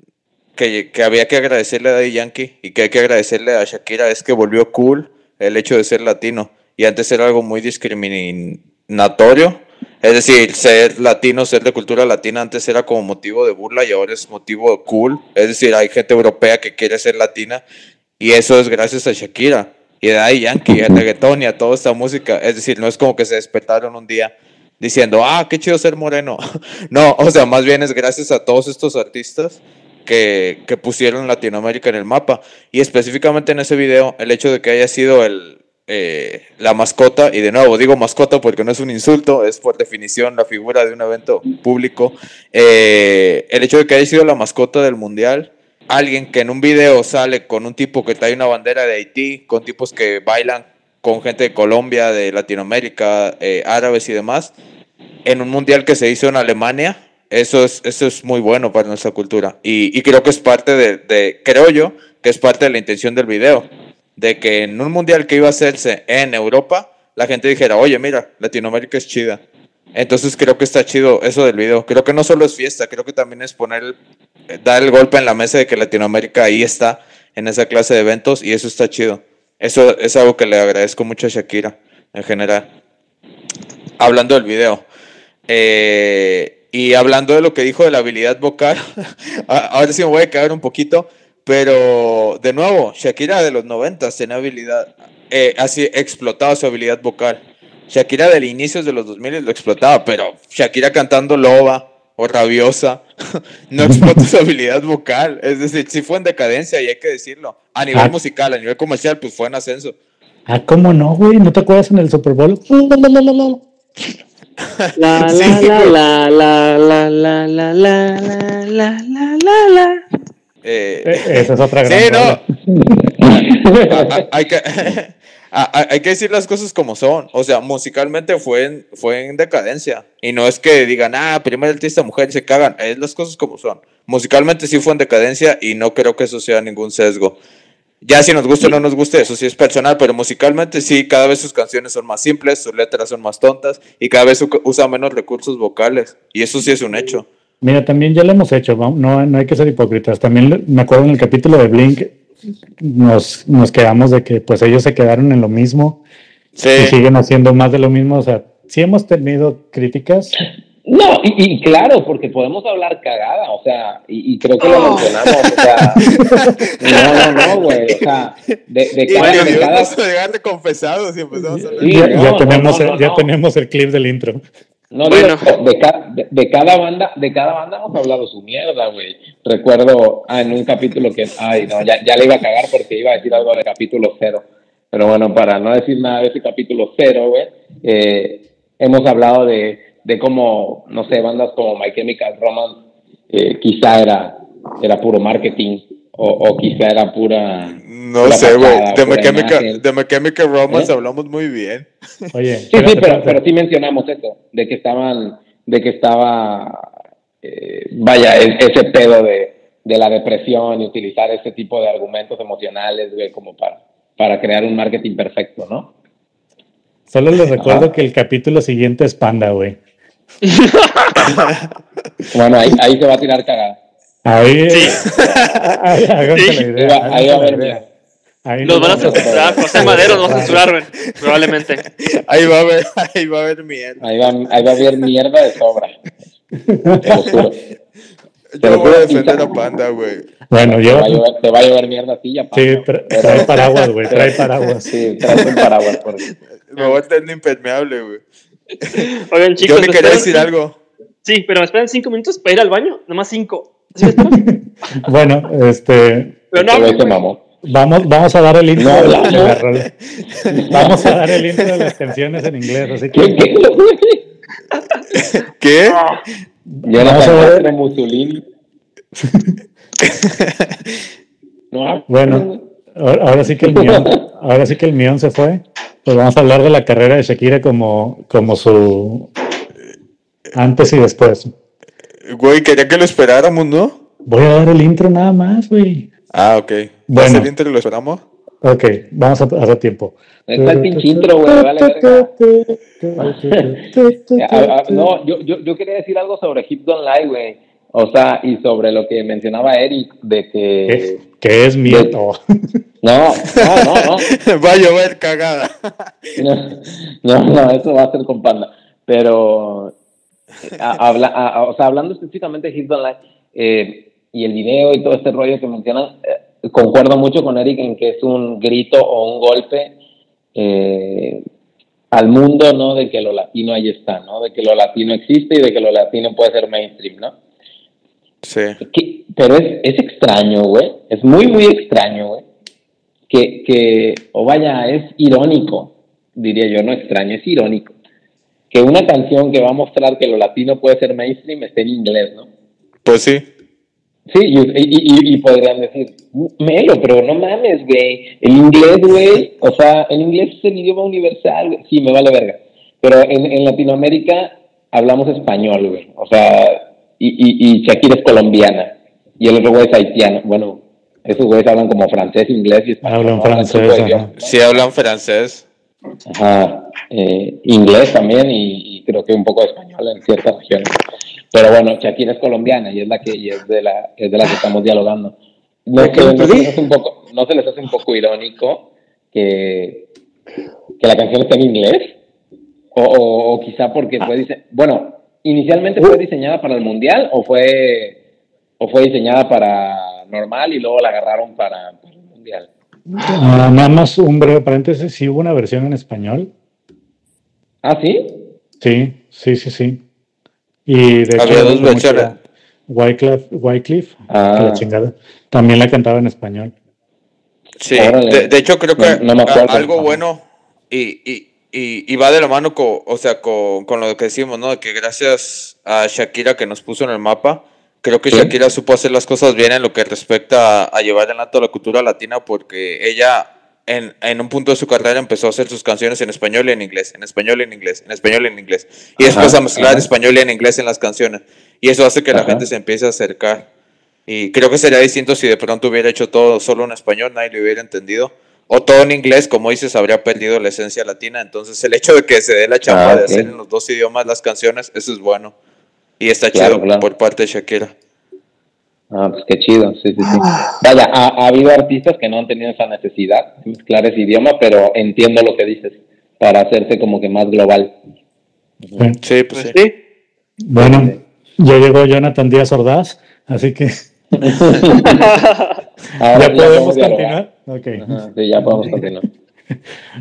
Que, que había que agradecerle a Daddy Yankee y que hay que agradecerle a Shakira es que volvió cool el hecho de ser latino. Y antes era algo muy discriminatorio. Es decir, ser latino, ser de cultura latina antes era como motivo de burla y ahora es motivo cool. Es decir, hay gente europea que quiere ser latina y eso es gracias a Shakira y a Daddy Yankee, a reggaetón y a toda esta música. Es decir, no es como que se despertaron un día diciendo, ah, qué chido ser moreno. no, o sea, más bien es gracias a todos estos artistas que, que pusieron Latinoamérica en el mapa. Y específicamente en ese video, el hecho de que haya sido el, eh, la mascota, y de nuevo digo mascota porque no es un insulto, es por definición la figura de un evento público, eh, el hecho de que haya sido la mascota del mundial, alguien que en un video sale con un tipo que trae una bandera de Haití, con tipos que bailan con gente de Colombia, de Latinoamérica, eh, árabes y demás, en un mundial que se hizo en Alemania, eso es, eso es muy bueno para nuestra cultura. Y, y creo que es parte de, de, creo yo, que es parte de la intención del video de que en un mundial que iba a hacerse en Europa, la gente dijera, oye, mira, Latinoamérica es chida. Entonces creo que está chido eso del video. Creo que no solo es fiesta, creo que también es poner, dar el golpe en la mesa de que Latinoamérica ahí está en esa clase de eventos y eso está chido. Eso es algo que le agradezco mucho a Shakira en general. Hablando del video. Eh, y hablando de lo que dijo de la habilidad vocal, ahora sí me voy a caer un poquito. Pero, de nuevo, Shakira de los 90 tenía habilidad, eh, así explotaba su habilidad vocal. Shakira del inicio de los 2000 lo explotaba, pero Shakira cantando Loba o Rabiosa no explotó su habilidad vocal. Es decir, sí fue en decadencia y hay que decirlo. A nivel ah. musical, a nivel comercial, pues fue en ascenso. Ah, ¿cómo no, güey? ¿No te acuerdas en el Super Bowl? La la sí, la, la, la, la, la, la, la, la, la, la, la. Eh, Esa es otra gran Sí, no. hay, que, hay que decir las cosas como son. O sea, musicalmente fue en, fue en decadencia. Y no es que digan, ah, primer artista mujer y se cagan. Es las cosas como son. Musicalmente sí fue en decadencia y no creo que eso sea ningún sesgo. Ya si nos gusta o no nos guste, eso sí es personal, pero musicalmente sí, cada vez sus canciones son más simples, sus letras son más tontas y cada vez usa menos recursos vocales. Y eso sí es un hecho. Mira, también ya lo hemos hecho, no, no hay que ser hipócritas. También me acuerdo en el capítulo de Blink, nos, nos quedamos de que pues ellos se quedaron en lo mismo sí. y siguen haciendo más de lo mismo. O sea, sí hemos tenido críticas. No, y, y claro, porque podemos hablar cagada, o sea, y, y creo que lo Oh. mencionamos, o sea, no, no, no, güey, o sea, de, de Y cada, de cada, llegar de confesados y empezamos a hablar. Sí, ya, no, ya no, tenemos, no, el, no, ya no. tenemos el clip del intro. No, Bueno. digo, de, ca- de, de cada banda, de cada banda hemos hablado su mierda, güey. Recuerdo ah, en un capítulo que, ay, no, ya, ya le iba a cagar porque iba a decir algo de capítulo cero. Pero bueno, para no decir nada de ese capítulo cero, güey, eh, hemos hablado de, de cómo, no sé, bandas como My Chemical Romance, eh, quizá era, era puro marketing, o, o quizá era pura. No pura sé, güey. De de Mechanical Romance ¿Eh? hablamos muy bien. Oye, Sí, sí, pero, pero sí mencionamos eso, de que estaban, de que estaba, eh, vaya, e- ese pedo de, de la depresión y utilizar ese tipo de argumentos emocionales, güey, como para, para crear un marketing perfecto, ¿no? Solo les recuerdo que el capítulo siguiente es Panda, güey. Bueno, ahí, ahí se va a tirar cagada. Ahí, Sí. idea. Ahí va- ahí va a haber miedo. Ahí Los nos van a censurar, José Madero los va a censurar. Probablemente. Ahí va a haber, ahí va a haber mierda. Ahí va, ahí va a haber mierda de sobra. Te lo juro. Yo voy a defender a Panda, güey. Bueno, Te yo. va a llover, te va a llover mierda a ti ya, Sí, tra- Pero- trae paraguas, güey. Trae paraguas. Sí, trae un paraguas. Porque... Me voy a tener impermeable, güey. Oigan, chicos. Yo le ¿me quería decir algo. Sí, pero me esperan cinco minutos para ir al baño. Nomás cinco. Bueno, este. Pero no, güey. mamó. Vamos, vamos a dar el intro No de. Vamos a dar el intro de las canciones en inglés, así ¿Qué, que qué? ¿Qué? Jonathan Vamos a ver. Mussolini. No, ah, bueno, ahora ahora sí que el mión, ahora sí que el mión se fue. Pues vamos a hablar de la carrera de Shakira como, como su antes y después. Güey, quería que lo esperáramos, ¿no? Voy a dar el intro nada más, güey. Ah, ok. ¿Va a Bueno. ser intro y lo esperamos? Ok, vamos a hacer tiempo. Está el pinche intro, güey, vale verga. No, yo, yo, yo quería decir algo sobre Hip Don't Lie, güey. O sea, y sobre lo que mencionaba Eric, de ¿Qué, que... qué es mío? Oh. No, no, no, no. Va a llover cagada. No, no, eso va a ser con Panda. Pero, a- habla, a- a- o sea, hablando específicamente de Hit Don't Lie, eh, y el video y todo este rollo que mencionan, eh, concuerdo mucho con Eric en que es un grito o un golpe eh, al mundo, ¿no? De que lo latino ahí está, ¿no? De que lo latino existe y de que lo latino puede ser mainstream, ¿no? Sí. Que- pero es, es extraño, güey. Es muy, muy extraño, güey. Que, que, o vaya, es irónico, diría yo, no extraño, es irónico. Que una canción que va a mostrar que lo latino puede ser mainstream esté en inglés, ¿no? Pues sí. Sí, y, y, y- y podrían decir, Melo, pero no mames, güey. El inglés, güey, o sea, el inglés es el idioma universal, güey. Sí, me vale verga. Pero en, en Latinoamérica hablamos español, güey. O sea, y, y, y Shakira es colombiana. Y el otro güey es haitiano. Bueno, esos güeyes hablan como francés, inglés y español. Hablan ¿no? francés. Sí hablan francés. Ajá, eh, inglés también y, y creo que un poco de español en ciertas regiones. Pero bueno, Shakira es colombiana y es la que y es de la es de la que estamos dialogando. No, ¿De qué se- me no se les hace un poco no se les hace un poco irónico que que la canción esté en inglés o, o, o quizá porque fue dise- bueno inicialmente fue diseñada para el mundial o fue o fue diseñada para normal y luego la agarraron para, para el mundial. Ah, nada más un breve paréntesis, sí hubo una versión en español. Ah, sí. Sí, sí, sí, sí. Y de Había hecho, dos versiones. Wyclef, Wycliffe, Ah. que la chingada, también la cantaba en español. Sí, de, de hecho creo que No- no me acuerdo. a- algo bueno y, y, y, y va de la mano con, o sea, con, con lo que decimos, ¿no? De que gracias a Shakira que nos puso en el mapa, creo que. Shakira supo hacer las cosas bien en lo que respecta a, a llevar adelante la cultura latina porque ella en, en un punto de su carrera empezó a hacer sus canciones en español y en inglés, en español y en inglés, en español y en inglés. Y Ajá, después a mezclar ajá. español y en inglés en las canciones. Y eso hace que la Ajá. gente se empiece a acercar. Y creo que sería distinto si de pronto hubiera hecho todo solo en español, nadie le hubiera entendido. O todo en inglés, como dices, habría perdido la esencia latina. Entonces, el hecho de que se dé la chamba Ah, de hacer en los dos idiomas las canciones, eso es bueno. Y está Claro, chido claro. por parte de Shakira. Ah, pues qué chido, sí, sí, sí. Vaya, ha, ha habido artistas que no han tenido esa necesidad de mezclar ese idioma, pero entiendo lo que dices, para hacerse como que más global. Bueno, Sí, pues sí. Sí. Bueno, ya llegó Jonathan Díaz Ordaz, así que Ahora ya podemos continuar. Ok. Ajá, sí, ya podemos continuar.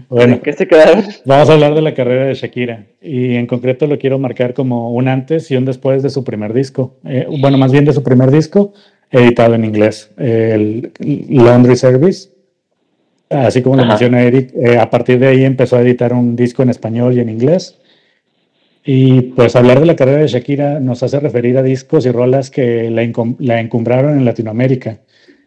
Bueno, ¿Qué se quedaron? vamos a hablar de la carrera de Shakira y en concreto lo quiero marcar como un antes y un después de su primer disco. Eh, bueno, más bien de su primer disco editado en inglés, el Laundry Service. Así como lo menciona Eric, eh, a partir de ahí empezó a editar un disco en español y en inglés. Y pues hablar de la carrera de Shakira nos hace referir a discos y rolas que la, la encumbraron en Latinoamérica.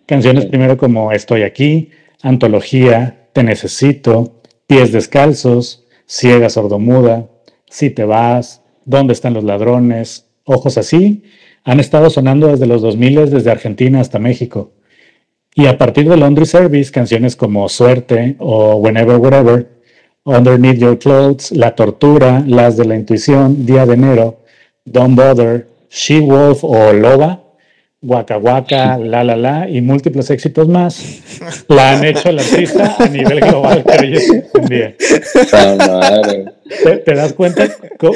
Canciones primero como Estoy aquí, Antología, Te necesito, Pies descalzos, Ciega sordomuda, Si te vas, ¿Dónde están los ladrones? Ojos así, han estado sonando desde los 2000 desde Argentina hasta México. Y a partir de Laundry Service, canciones como Suerte o Whenever Whatever, Underneath Your Clothes, La Tortura, Las de la Intuición, Día de Enero, Don't Bother, She Wolf o Loba, Waka Waka, La La La y múltiples éxitos más, la han hecho el artista a nivel global que hoy en día. Puta madre. ¿Te, te das cuenta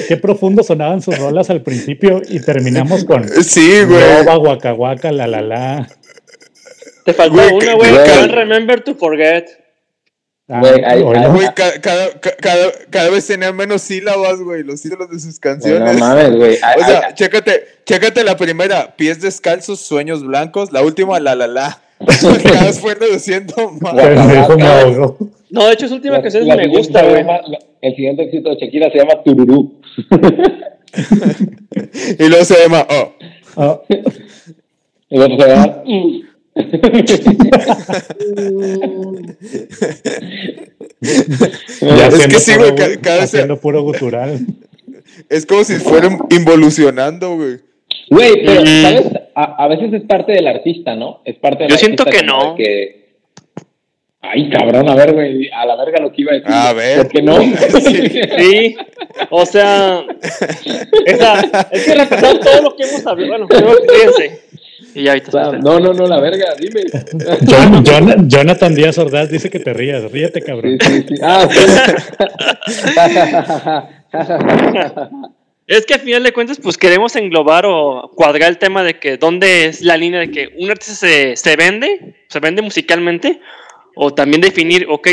qué profundo sonaban sus rolas al principio y terminamos con Sí, güey. Loba, Waka Waka, La La La? Te faltó una, que- güey. güey. Can't remember to forget. Ah, Güey, hay- oílo. hay- Güey, ca- cada, ca- cada, cada vez tenían menos sílabas, güey, los títulos de sus No canciones. mames, güey. O sea, ay, chécate, chécate la primera, pies descalzos, sueños blancos, la última, la la la. Cada vez fue reduciendo más. No, de hecho, su última la- canción la me gusta, güey. llama- la- El siguiente éxito de Shakira se llama Tururú. Y luego se llama, oh. Ah, El otro se llama. Ya Es que sí, güey, cada vez- haciendo puro gutural. Es como si fueran involucionando, güey. Güey, pero, Mm. ¿sabes? A, a veces es parte del artista, ¿no? Es parte del Yo siento que no. que- Ay, cabrón, a ver, güey, a la verga lo que iba a decir. A ver. ¿Por qué no? Sí, o sea, esa, es que repasar todo lo que hemos hablado. Bueno, fíjense. Y ya ahorita no, no, no, la verga, dime. Jon- Jon- Jonathan Díaz Ordaz dice que te rías, ríete, cabrón. Sí, sí, sí. Ah, sí. Es que al final de cuentas, pues queremos englobar o cuadrar el tema de que dónde es la línea de que un artista se, se vende, se vende musicalmente, o también definir, ok,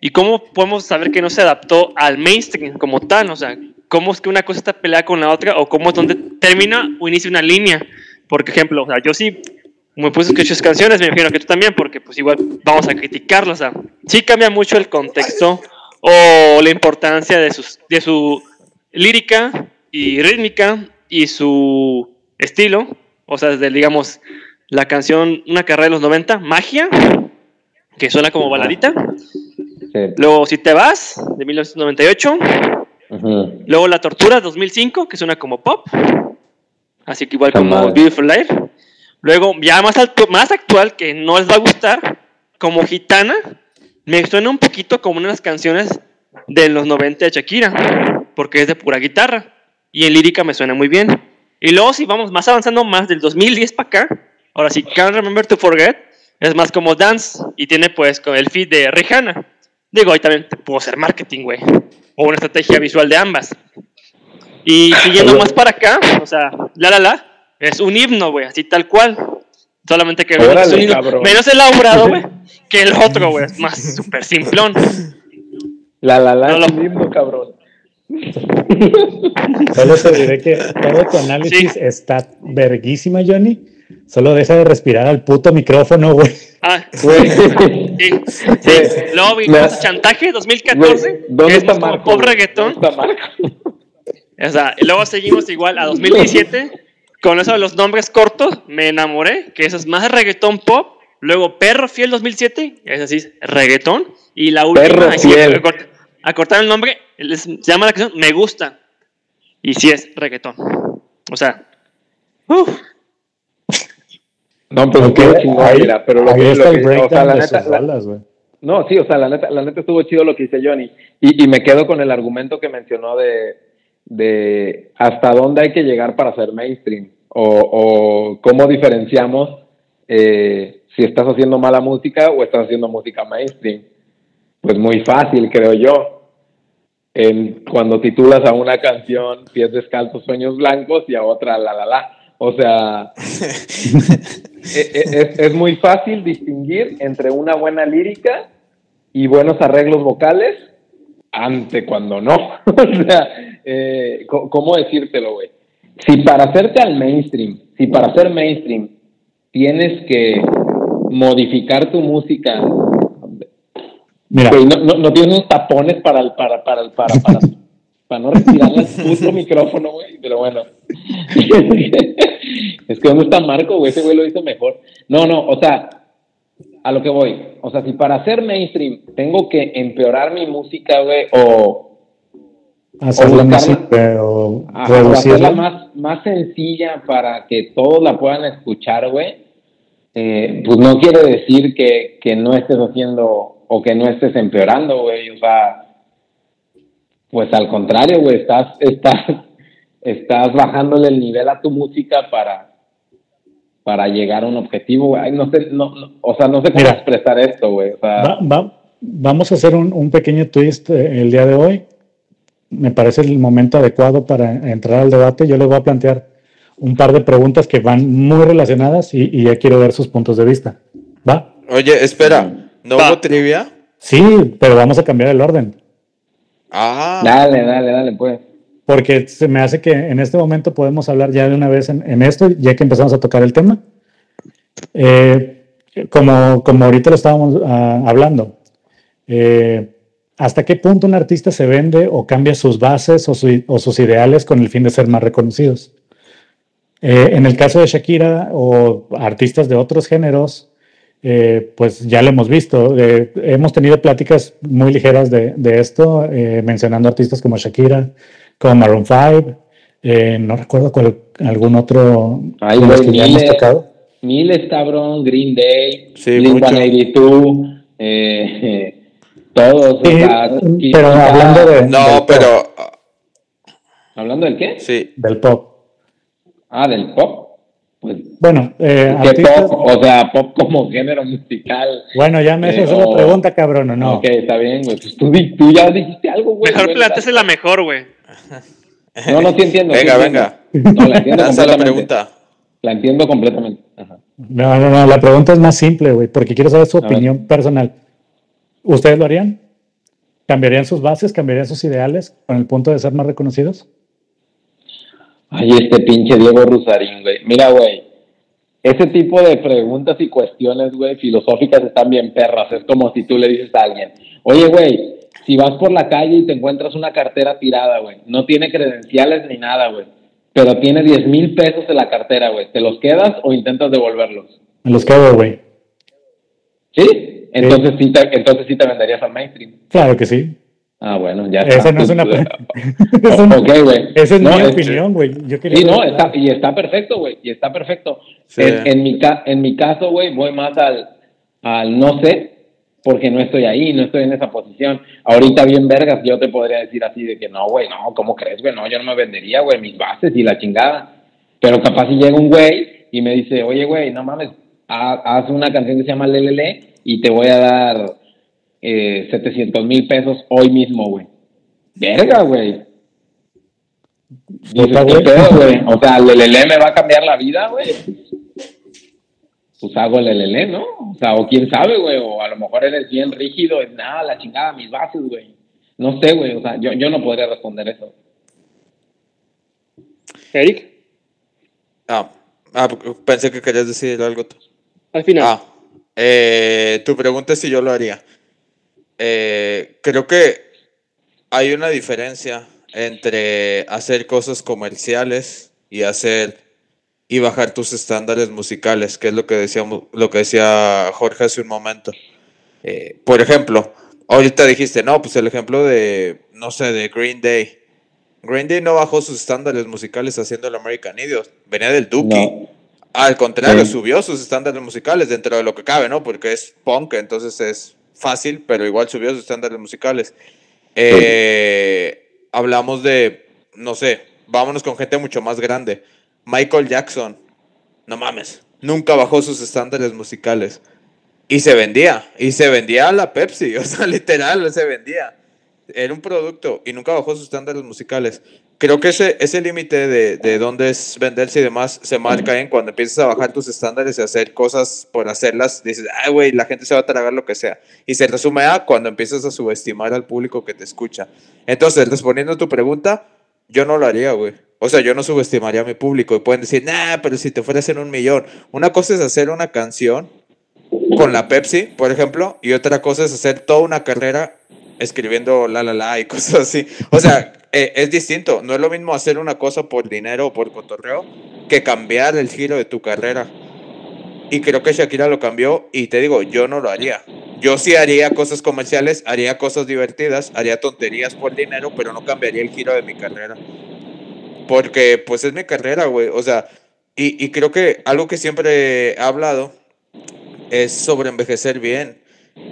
¿y cómo podemos saber que no se adaptó al mainstream como tal? O sea, ¿cómo es que una cosa está peleada con la otra? ¿O cómo es donde termina o inicia una línea? Por ejemplo, o sea, yo sí me puse escuchar sus canciones, me imagino que tú también, porque pues igual vamos a criticarlas. O sea, sí cambia mucho el contexto o la importancia de, sus, de su lírica y rítmica y su estilo. O sea, desde, digamos, la canción Una carrera de los 90, Magia, que suena como baladita. Sí. Luego Si te vas, de 1998. Ujú. Luego La Tortura, 2005, que suena como pop. Así que igual como madre. Beautiful Life. Luego, ya más, alto- más actual, que no les va a gustar, como Gitana, me suena un poquito como unas canciones de los 90 de Shakira, porque es de pura guitarra. Y en lírica me suena muy bien. Y luego, si vamos más avanzando más del 2010 para acá, ahora sí, Can't Remember to Forget, es más como dance y tiene pues el feed de Rihanna. Digo, ahí también puedo hacer marketing, güey. O una estrategia visual de ambas. Y siguiendo más para acá, o sea, La La La es un himno, güey, así tal cual. Solamente que Órale, es un himno cabrón. menos elaborado, güey, que el otro, güey, es más súper simplón. La la la No lo- es un himno, cabrón. Solo te diré que todo tu análisis Sí. está verguísima, Johnny. Solo deja de respirar al puto micrófono, güey. Ah, Güey. sí, sí. Luego vimos Chantaje 2014, Güey, ¿Dónde es está Marco? pop reggaetón. ¿Dónde está Marco? O sea, y luego seguimos igual a 2017. Con eso de los nombres cortos, me enamoré, que eso es más reggaetón pop. Luego Perro Fiel 2007, es así, reggaetón. Y la última, Perro Fiel. acort- acortar el nombre, les- se llama la canción Me Gusta. Y sí es reggaetón. O sea, uf, No, Ok, qué mira, pero lo que, está el breakdown o sea, la de neta, sus la- rolas, güey. no, sí, o sea, la neta, la neta estuvo chido lo que dice Johnny. Y, y me quedo con el argumento que mencionó de, de hasta dónde hay que llegar para ser mainstream. O, o cómo diferenciamos eh, si estás haciendo mala música o estás haciendo música mainstream. Pues muy fácil, creo yo. En, cuando titulas a una canción Pies descalzos, sueños blancos y a otra La La La. O sea, e- e- es, es muy fácil distinguir entre una buena lírica y buenos arreglos vocales, ante cuando no. o sea, eh, ¿cómo decírtelo, güey? Si para hacerte al mainstream, si para ser mainstream tienes que modificar tu música, Mira, no, no, no tienes tapones para el, para, para, el- para, para, para no respirar el puto micrófono, güey, pero bueno. es que ¿dónde está Marco, güey? Ese güey lo hizo mejor. No, no, o sea, a lo que voy. O sea, si para ser mainstream tengo que empeorar mi música, güey, o, hacerla más simple o Ajá, reducirla. hacerla más, más sencilla para que todos la puedan escuchar, güey, eh, pues no quiere decir que, que no estés haciendo o que no estés empeorando, güey. O sea, pues al contrario, güey, estás, estás, estás bajándole el nivel a tu música para, para llegar a un objetivo, güey. No sé, no, no, o sea, no sé cómo Mira. expresar esto, güey. O sea, Va- va- vamos a hacer un, un pequeño twist eh, el día de hoy. Me parece el momento adecuado para entrar al debate. Yo les voy a plantear un par de preguntas que van muy relacionadas y, y ya quiero ver sus puntos de vista. ¿Va? Oye, espera, ¿no Va. hubo trivia? Sí, pero vamos a cambiar el orden. Ah, dale, dale, dale, pues. Porque se me hace que en este momento podemos hablar ya de una vez en, en esto, ya que empezamos a tocar el tema. Eh, como, como ahorita lo estábamos ah, hablando, eh, ¿hasta qué punto un artista se vende o cambia sus bases o, su- o sus ideales con el fin de ser más reconocidos? Eh, en el caso de Shakira o artistas de otros géneros, eh, pues ya lo hemos visto. Eh, hemos tenido pláticas muy ligeras de, de esto, eh, mencionando artistas como Shakira, como Maroon 5, eh, no recuerdo cuál, algún otro Ay, los que ya hemos miles. tocado. Miles, cabrón, Green Day, Sí, Blink mucho. 182, eh, todos. o Sí, sea, pero quizá- hablando de- no, del pero ah, ¿Hablando del qué? sí. del pop. Ah, del pop. Pues, Bueno, eh, ¿qué artistas- pop? O sea, pop como género musical. bueno, ya me Eh, haces la o- pregunta, cabrón, ¿o no? Ok, está bien, güey. Pues tú, tú ya dijiste algo, güey. Mejor plantease la mejor, güey. No, no, sí entiendo. Venga, venga. No, la entiendo Lanza la completamente. pregunta. La entiendo completamente. Ajá. No, no, no, la pregunta es más simple, güey, porque quiero saber su ver. opinión personal. ¿Ustedes lo harían? ¿Cambiarían sus bases? ¿Cambiarían sus ideales con el punto de ser más reconocidos? Ay, este pinche Diego Rusarín, güey. Mira, güey. Ese tipo de preguntas y cuestiones, güey, filosóficas están bien perras. Es como si tú le dices a alguien, oye, güey, si vas por la calle y te encuentras una cartera tirada, güey, no tiene credenciales ni nada, güey, pero tiene 10 mil pesos en la cartera, güey, ¿te los quedas o intentas devolverlos? Me los quedo, güey. ¿Sí? Entonces sí, te, entonces sí te venderías al mainstream. Claro que sí. Ah, bueno, ya Esa está. no es una. Pues, es un- ok, güey. Esa es No, mi es- opinión, güey. Yo quería Sí, no, está, y está perfecto, güey, y está perfecto. Sí. En, en mi ca- en mi caso, güey, voy más al, al no sé, porque no estoy ahí, no estoy en esa posición. Ahorita bien vergas, yo te podría decir así de que no, güey, no, ¿cómo crees, güey? No, yo no me vendería, güey, mis bases y la chingada. Pero capaz si llega un güey y me dice, oye, güey, no mames, ha- haz una canción que se llama Lelele y te voy a dar eh, 700 mil pesos hoy mismo, güey. Verga, güey. Dices, ¿qué pedo, güey? O sea, el Lelele me va a cambiar la vida, güey. Pues hago el Lelele, ¿no? O sea, o quién sabe, güey. O a lo mejor eres bien rígido. Es nada, la chingada, mis bases, güey. No sé, güey. O sea, yo, yo no podría responder eso. Eric, Ah, ah, pensé que querías decir algo tú. al final. Ah, eh, tu pregunta es si yo lo haría. Eh, creo que hay una diferencia entre hacer cosas comerciales y hacer y bajar tus estándares musicales, que es lo que lo que decía Jorge hace un momento. Eh, por ejemplo, ahorita dijiste, no, pues el ejemplo de, no sé, de Green Day. Green Day no bajó sus estándares musicales haciendo el American Idiot, venía del Dookie. Al contrario, Sí. subió sus estándares musicales dentro de lo que cabe, ¿no? Porque es punk, entonces es fácil, pero igual subió sus estándares musicales. Eh, Hablamos de, no sé, vámonos con gente mucho más grande. Michael Jackson, no mames, nunca bajó sus estándares musicales. Y se vendía, y se vendía a la Pepsi, o sea, literal, se vendía. era un producto y nunca bajó sus estándares musicales. Creo que ese, ese límite de, de dónde es venderse y demás se marca en cuando empiezas a bajar tus estándares y hacer cosas por hacerlas. Dices, ah, güey, la gente se va a tragar lo que sea. Y se resume a cuando empiezas a subestimar al público que te escucha. Entonces, respondiendo a tu pregunta, yo no lo haría, güey. O sea, yo no subestimaría a mi público. Y pueden decir, nah, pero si te ofrecen un millón. Una cosa es hacer una canción con la Pepsi, por ejemplo, y otra cosa es hacer toda una carrera escribiendo la la la y cosas así. O sea, eh, es distinto. No es lo mismo hacer una cosa por dinero o por cotorreo que cambiar el giro de tu carrera. Y creo que Shakira lo cambió y te digo, yo no lo haría. Yo sí haría cosas comerciales, haría cosas divertidas, haría tonterías por dinero, pero no cambiaría el giro de mi carrera. Porque pues es mi carrera, güey. O sea, y, y creo que algo que siempre he hablado es sobre envejecer bien.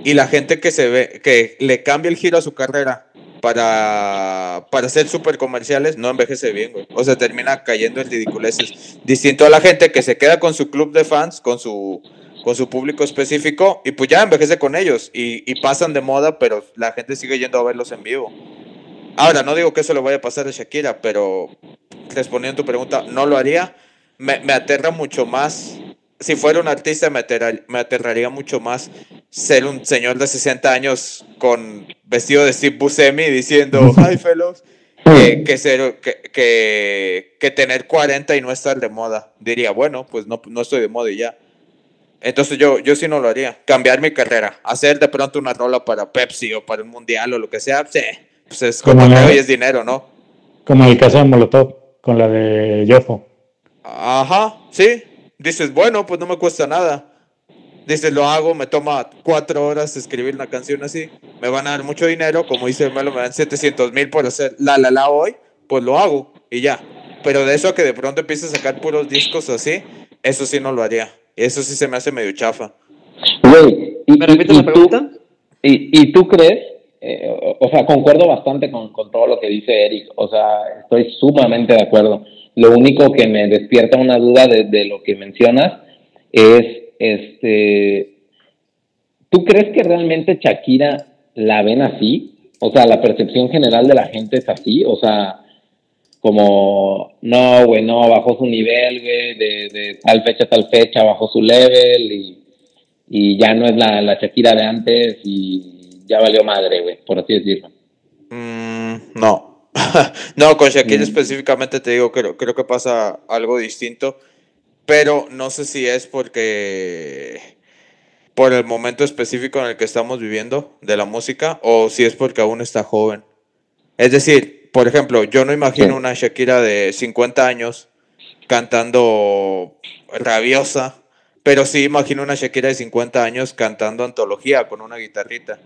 Y la gente que se ve, que le cambia el giro a su carrera para, para ser súper comerciales, no envejece bien, güey. O sea, termina cayendo en ridiculeces. Distinto a la gente que se queda con su club de fans, con su, con su público específico, y pues ya envejece con ellos. Y, y pasan de moda, pero la gente sigue yendo a verlos en vivo. Ahora, no digo que eso le vaya a pasar a Shakira, pero respondiendo a tu pregunta, no lo haría. Me, me aterra mucho más si fuera un artista me, aterra- me aterraría mucho más ser un señor de 60 años con vestido de Steve Buscemi diciendo hi fellows que, que ser que, que, que tener 40 y no estar de moda diría bueno pues no, no estoy de moda y ya entonces yo, yo sí no lo haría cambiar mi carrera hacer de pronto una rola para Pepsi o para un mundial o lo que sea sí, pues es Como y es dinero ¿no? Como en el caso de Molotov, con la de Yofo. Ajá, sí. Dices, bueno, pues no me cuesta nada. Dices, lo hago, me toma cuatro horas escribir una canción así. Me van a dar mucho dinero, como dice Melo, me dan 700 mil por hacer la la la hoy, pues lo hago y ya. Pero de eso a que de pronto empiece a sacar puros discos así, eso sí no lo haría. Eso sí se me hace medio chafa. Güey, y, ¿Me y- repites y la tú- pregunta? Y, y tú crees, eh, o, o sea, concuerdo bastante con, con todo lo que dice Eric, o sea, estoy sumamente de acuerdo. Lo único que me despierta una duda de, lo que mencionas es, este, ¿tú crees que realmente Shakira la ven así? O sea, la percepción general de la gente es así, o sea, como, no, güey, no, bajó su nivel, güey, de, de tal fecha a tal fecha, bajó su level y, y ya no es la, la Shakira de antes y ya valió madre, güey, por así decirlo. Mm, no. no, con Shakira Mm. específicamente te digo, creo, creo que pasa algo distinto, pero no sé si es porque por el momento específico en el que estamos viviendo de la música o si es porque aún está joven. Es decir, por ejemplo, yo no imagino una Shakira de 50 años cantando rabiosa, pero sí imagino una Shakira de 50 años cantando antología con una guitarrita.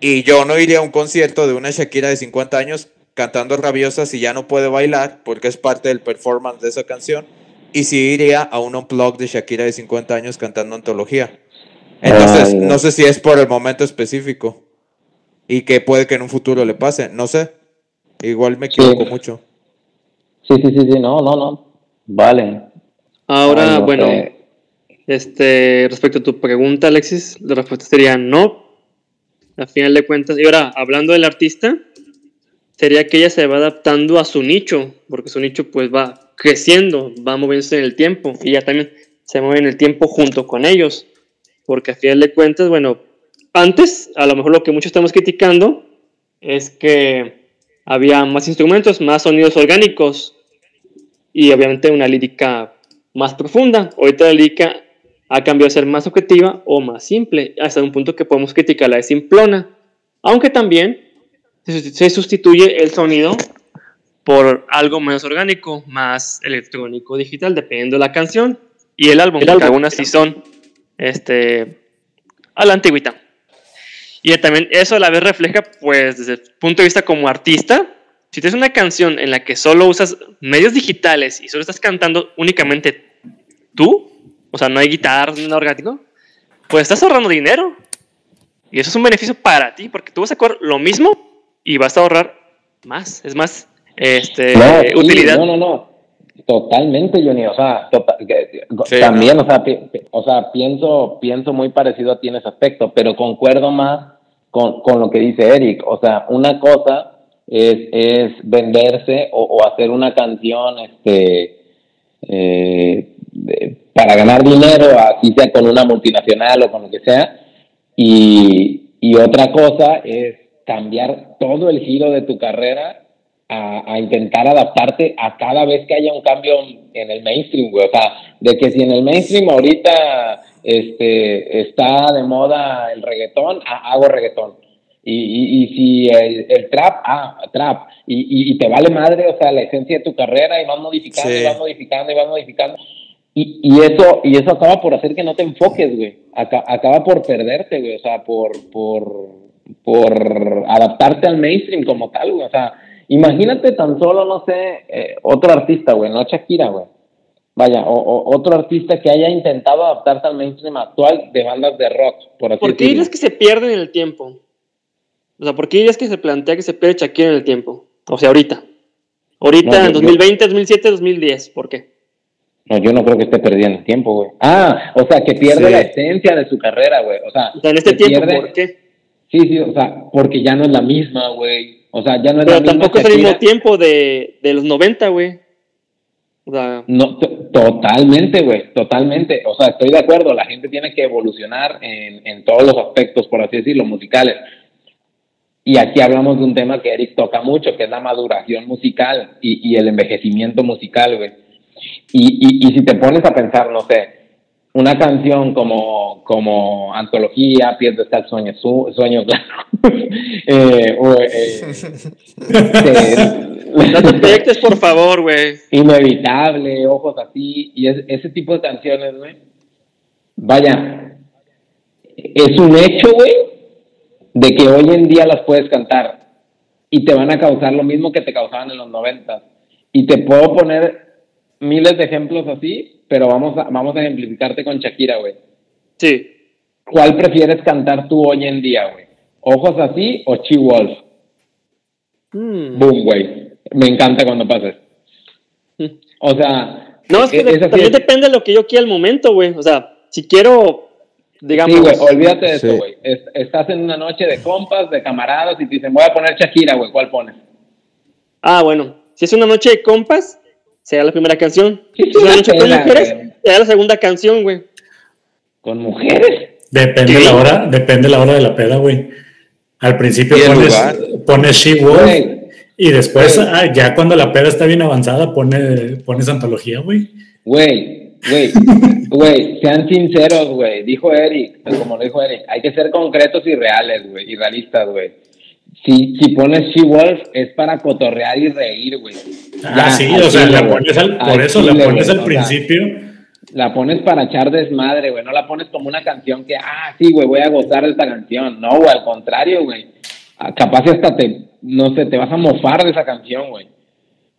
Y yo no iría a un concierto de una Shakira de 50 años cantando rabiosa si ya no puede bailar, porque es parte del performance de esa canción. Y sí iría a un unplug de Shakira de 50 años cantando antología. Entonces, Ay, no. no sé si es por el momento específico. Y que puede que en un futuro le pase. No sé. Igual me equivoco Sí. mucho. Sí, sí, sí, sí, no, no, no. Vale. Ahora, Ay, no bueno, sé. este, respecto a tu pregunta, Alexis, la respuesta sería no. A final de cuentas, y ahora, hablando del artista, sería que ella se va adaptando a su nicho, porque su nicho pues va creciendo, va moviéndose en el tiempo, y ella también se mueve en el tiempo junto con ellos, porque a final de cuentas, bueno, antes, a lo mejor lo que muchos estamos criticando es que había más instrumentos, más sonidos orgánicos, y obviamente una lírica más profunda. Ahorita la lírica ha cambiado a ser más objetiva o más simple, hasta un punto que podemos criticarla de simplona. Aunque también se sustituye el sonido por algo menos orgánico, más electrónico, digital, dependiendo de la canción y el álbum, porque algunas sí son este, a la antigüita. Y también eso a la vez refleja, pues, desde el punto de vista como artista, si tienes una canción en la que solo usas medios digitales y solo estás cantando únicamente tú, o sea, no hay guitarra, no hay nada orgánico, pues estás ahorrando dinero. Y eso es un beneficio para ti, porque tú vas a cobrar lo mismo y vas a ahorrar más. Es más, este, No, sí, utilidad. no, no, no. Totalmente, Johnny. O sea, tota- Sí, también, ¿no? o sea, o sea, pienso, pienso muy parecido a ti en ese aspecto, pero concuerdo más con, con lo que dice Eric. O sea, una cosa es, es venderse o, o hacer una canción este, eh, de- para ganar dinero, así sea con una multinacional o con lo que sea. Y, y otra cosa es cambiar todo el giro de tu carrera a, a intentar adaptarte a cada vez que haya un cambio en el mainstream, güey. O sea, de que si en el mainstream ahorita este, está de moda el reggaetón, ah, hago reggaetón. Y, y, y si el, el trap, ah, trap. Y, y, te vale madre, o sea, la esencia de tu carrera y vas modificando Sí. y vas modificando y vas modificando. Y, y eso y eso acaba por hacer que no te enfoques, güey. Aca- acaba por perderte, güey. O sea, por, por, por adaptarte al mainstream como tal, güey. O sea, imagínate tan solo, no sé, eh, otro artista, güey, no Shakira, güey. Vaya, o, o- otro artista que haya intentado adaptarse al mainstream actual de bandas de rock, por así ¿Por qué dirías que se pierden en el tiempo? O sea, ¿por qué dirías que se plantea que se pierde Shakira en el tiempo? O sea, ahorita. Ahorita, No, yo- en 2020, 2007, 2010. ¿Por qué? No, yo no creo que esté perdiendo el tiempo, güey. Ah, o sea, que pierde Sí. la esencia de su carrera, güey. O sea, O sea, en este tiempo, pierde- ¿por qué? Sí, sí, o sea, porque ya no es la misma, güey. O sea, ya no es Pero la misma. tampoco es el mismo tiempo de, de los 90, güey. O sea, No, to- totalmente, güey, totalmente. O sea, estoy de acuerdo, la gente tiene que evolucionar en, en todos los aspectos, por así decirlo, musicales. Y aquí hablamos de un tema que Eric toca mucho, que es la maduración musical y, y el envejecimiento musical, güey. Y, y, y si te pones a pensar, no sé, una canción como, como Antología, Pies de estar sueños, su- sueños blancos, eh, o, eh, no te te- proyectes, por favor, güey. inevitable, ojos así, y es- ese tipo de canciones, güey. Vaya, es un hecho, güey, de que hoy en día las puedes cantar y te van a causar lo mismo que te causaban en los noventas. Y te puedo poner miles de ejemplos así, pero vamos a, vamos a ejemplificarte con Shakira, güey. Sí. ¿Cuál prefieres cantar tú hoy en día, güey? ¿Ojos así o Chi Wolf? Mm. Boom, güey. Me encanta cuando pases. O sea, No, es que e- de- también de- depende de lo que yo quiera al momento, güey. O sea, si quiero, digamos. Sí, güey, olvídate de Sí. eso, güey. Es- estás en una noche de compas, de camaradas, y te dicen, voy a poner Shakira, güey, ¿cuál pones? Ah, bueno. Si es una noche de compas, será la primera canción. Si con mujeres, será la segunda canción, güey. ¿Con mujeres? Depende ¿Qué? la hora, depende la hora de la peda, güey. Al principio pones, pones She Wolf Güey, y después, ah, ya cuando la peda está bien avanzada, pone, pones antología, güey. güey, güey, güey, sean sinceros, güey. Dijo Eric, como lo dijo Eric, hay que ser concretos y reales, güey, y realistas, güey. Si, si pones She Wolf es para cotorrear y reír, güey. Ah, Ya, sí, o sea, la pones al, por eso la pones al principio. la pones para echar desmadre, güey. No la pones como una canción que, ah, sí, güey, voy a gozar de esta canción. No, güey, al contrario, güey. Ah, Capaz hasta te, no sé, te vas a mofar de esa canción, güey.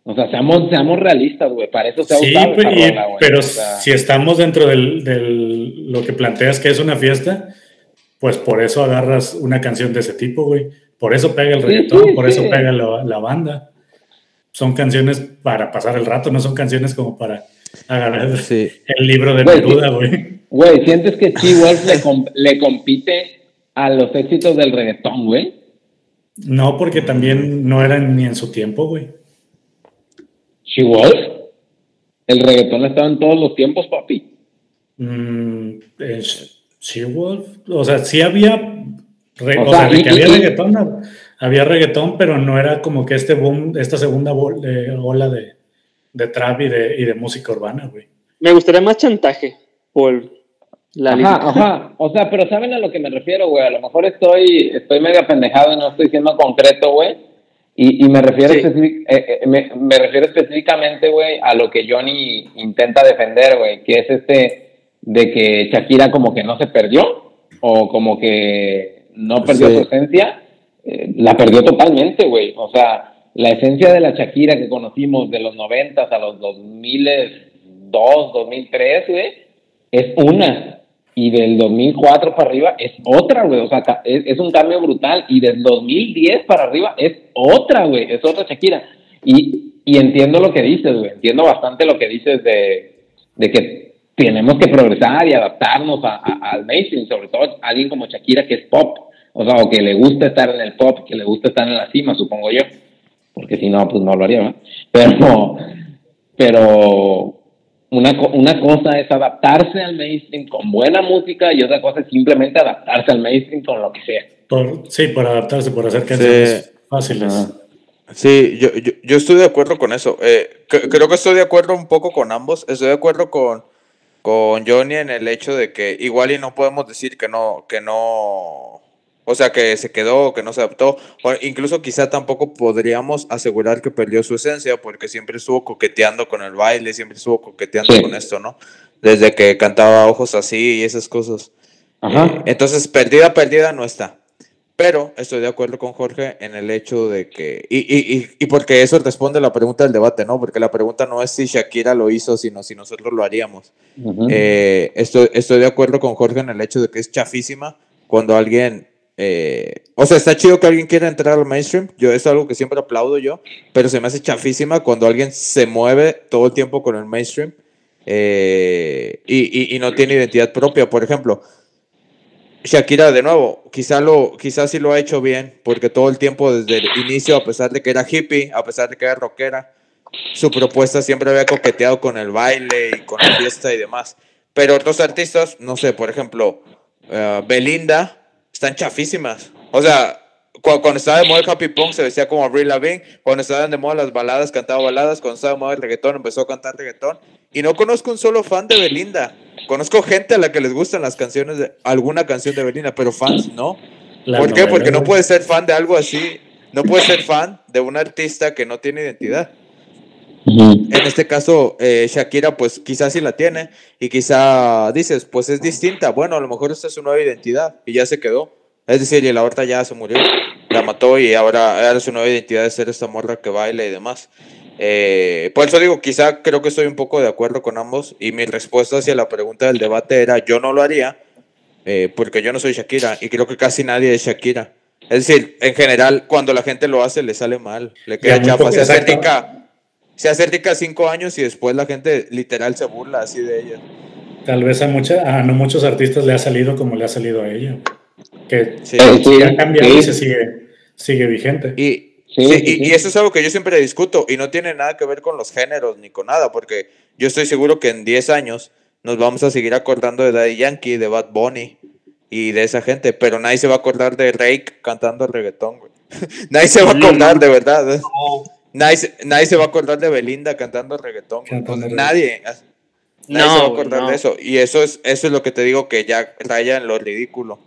O sea, seamos, seamos realistas, güey. Para eso se ha Sí, usado pues, y- rola, pero O sea, si estamos dentro del, del- lo que planteas que es una fiesta, pues por eso agarras una canción de ese tipo, güey. Por eso pega el reggaetón, sí, por sí. eso pega la, la banda. Son canciones para pasar el rato, no son canciones como para agarrar Sí. el libro de Neruda, güey. Güey, ¿sientes que Chi Wolf le, com- le compite a los éxitos del reggaetón, güey? No, porque también no eran ni en su tiempo, güey. ¿Chi Wolf? El reggaetón estaba en todos los tiempos, papi. Mm, es- She-Wolf, o sea, sí había, re- O o, sea, sea, y- que había y- reggaetón, hab- había reggaetón, pero no era como que este boom, esta segunda bol- eh, ola de, de trap y de, y de música urbana, güey. Me gustaría más chantaje por la Ajá, lírica. ajá. O sea, pero ¿saben a lo que me refiero, güey? A lo mejor estoy, estoy mega pendejado y no estoy siendo concreto, güey. Y, y me refiero Sí. eh, eh, me, me refiero específicamente, güey, a lo que Johnny intenta defender, güey, que es este de que Shakira como que no se perdió o como que no perdió Sí. su esencia, eh, la perdió totalmente, güey. O sea, la esencia de la Shakira que conocimos de los 90 a los 2002, 2003, güey, es una. Y del 2004 para arriba es otra, güey. O sea, es, es un cambio brutal. Y del 2010 para arriba es otra, güey. Es otra Shakira. Y, y entiendo lo que dices, güey. Entiendo bastante lo que dices de, de que tenemos que progresar y adaptarnos a- a- al mainstream. Sobre todo alguien como Shakira que es pop. O sea, o que le gusta estar en el top, que le gusta estar en la cima, supongo yo. Porque si no, pues no lo haría, ¿verdad? Pero, pero una, una cosa es adaptarse al mainstream con buena música y otra cosa es simplemente adaptarse al mainstream con lo que sea. Por, sí, por adaptarse, por hacer canciones Sí. fáciles. Sí, yo, yo, yo estoy de acuerdo con eso. Eh, cre- creo que estoy de acuerdo un poco con ambos. Estoy de acuerdo con, con Johnny en el hecho de que igual y no podemos decir que no, que no, o sea, que se quedó, que no se adaptó. O incluso quizá tampoco podríamos asegurar que perdió su esencia porque siempre estuvo coqueteando con el baile, siempre estuvo coqueteando Sí. con esto, ¿no? Desde que cantaba ojos así y esas cosas. Ajá. Eh, entonces, perdida, perdida no está. Pero estoy de acuerdo con Jorge en el hecho de que, y, y, y, y porque eso responde a la pregunta del debate, ¿no? Porque la pregunta no es si Shakira lo hizo, sino si nosotros lo haríamos. Eh, estoy, estoy de acuerdo con Jorge en el hecho de que es chafísima cuando alguien, eh, o sea, está chido que alguien quiera entrar al mainstream, yo es algo que siempre aplaudo yo, pero se me hace chafísima cuando alguien se mueve todo el tiempo con el mainstream eh, y, y, no tiene identidad propia. Por ejemplo, Shakira de nuevo, quizá lo, quizás sí lo ha hecho bien, porque todo el tiempo desde el inicio, a pesar de que era hippie, a pesar de que era rockera, su propuesta siempre había coqueteado con el baile y con la fiesta y demás. Pero otros artistas, no sé, por ejemplo, eh, Belinda, están chafísimas. O sea, cu- cuando estaba de moda el happy punk se vestía como Avril Lavigne, cuando estaban de moda las baladas cantaba baladas, cuando estaba de moda el reggaetón empezó a cantar reggaetón. Y no conozco un solo fan de Belinda. Conozco gente a la que les gustan las canciones de alguna canción de Belinda, pero fans no. ¿Por qué? Porque no puedes ser fan de algo así. No puedes ser fan de un artista que no tiene identidad. En este caso, eh, Shakira, pues quizás sí la tiene. Y quizá dices, pues es distinta. Bueno, a lo mejor esta es su nueva identidad y ya se quedó. Es decir, y la otra ya se murió, la mató y ahora, ahora su nueva identidad es ser esta morra que baila y demás. Eh, por eso digo, quizá creo que estoy un poco de acuerdo con ambos. Y mi respuesta hacia la pregunta del debate era: yo no lo haría eh, porque yo no soy Shakira y creo que casi nadie es Shakira. Es decir, en general, cuando la gente lo hace, le sale mal, le queda poco- se hace rica, se hace rica cinco años y después la gente literal se burla así de ella. Tal vez a, mucha, a no muchos artistas le ha salido como le ha salido a ella. Que Sí. Eh, sí, ha cambiado sí. y se sigue, sigue vigente. Y, Sí, sí, sí, y, y eso es algo que yo siempre discuto y no tiene nada que ver con los géneros ni con nada, porque yo estoy seguro que en 10 años nos vamos a seguir acordando de Daddy Yankee, de Bad Bunny y de esa gente, pero nadie se va a acordar de Rake cantando reggaetón, güey. nadie se va a acordar, de verdad. Nadie, se- nadie se va a acordar de Belinda cantando reggaetón. nadie. Nadie No, se va a acordar no. de eso. Y eso es, eso es lo que te digo que ya raya en lo ridículo.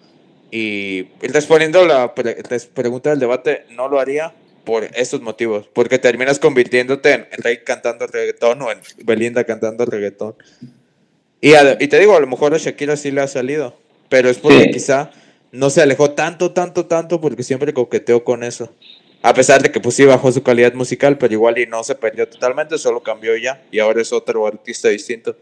Y respondiendo la pre- pregunta del debate, no lo haría por estos motivos. Porque terminas convirtiéndote en Rey cantando reggaetón o en Belinda cantando reggaetón. Y, y te digo, a lo mejor a Shakira sí le ha salido. Pero es porque Sí. quizá no se alejó tanto, tanto, tanto porque siempre coqueteó con eso. A pesar de que pues sí bajó su calidad musical, pero igual y no se perdió totalmente, solo cambió ya. Y ahora es otro artista distinto.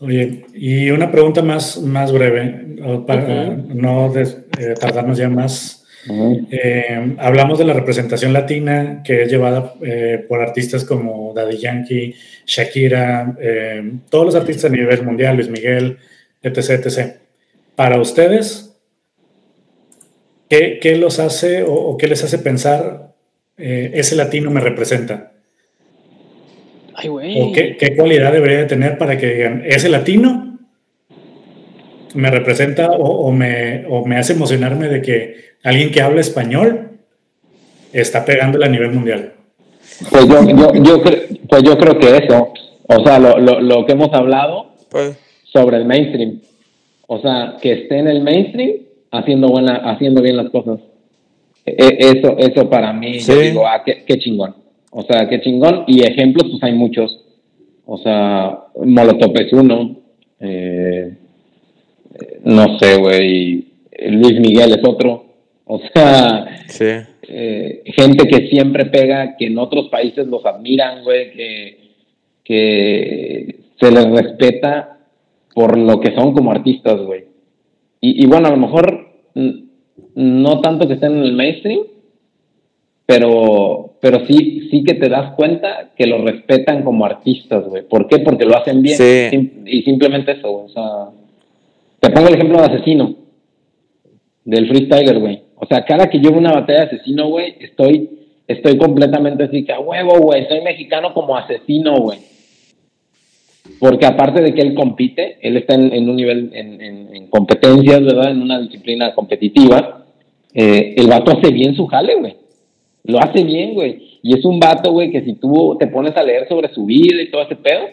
Oye, y una pregunta más, más breve, para Ujú. no des- eh, tardarnos ya más. Ujú. Eh, hablamos de la representación latina que es llevada eh, por artistas como Daddy Yankee, Shakira, eh, todos los artistas a nivel mundial, Luis Miguel, etc. etc. Para ustedes, ¿qué, qué los hace o, o qué les hace pensar eh, ese latino me representa? Ay, güey. ¿O qué, qué cualidad debería de tener para que digan, ese latino me representa o, o me, o me hace emocionarme de que alguien que habla español está pegándole a nivel mundial? Pues yo, yo, yo, cre- pues yo creo que eso, o sea, lo, lo, lo que hemos hablado Pues, sobre el mainstream, o sea, que esté en el mainstream haciendo buena, haciendo bien las cosas. E- e- eso, eso para mí, yo digo, ah, qué, qué chingón. O sea, qué chingón. Y ejemplos, pues hay muchos. O sea, Molotov es uno. eh, eh, no sé, güey. Luis Miguel es otro. O sea, sí. eh, gente que siempre pega, que en otros países los admiran, güey, que, que se les respeta por lo que son como artistas, güey. Y, y bueno, a lo mejor no tanto que estén en el mainstream, pero, pero sí, sí que te das cuenta que los respetan como artistas, güey. ¿Por qué? Porque lo hacen bien. Sí. Sim- y simplemente eso, güey. O sea, te pongo el ejemplo de Asesino. del freestyler, güey. O sea, cada que yo veo una batalla de asesino, güey, estoy, estoy completamente así que a huevo, güey, soy mexicano como asesino, güey. Porque aparte de que él compite, él está en, un nivel, en, en, en, competencias, ¿verdad? En una disciplina competitiva, eh, el vato hace bien su jale, güey. Lo hace bien, güey. Y es un vato, güey, que si tú te pones a leer sobre su vida y todo ese pedo,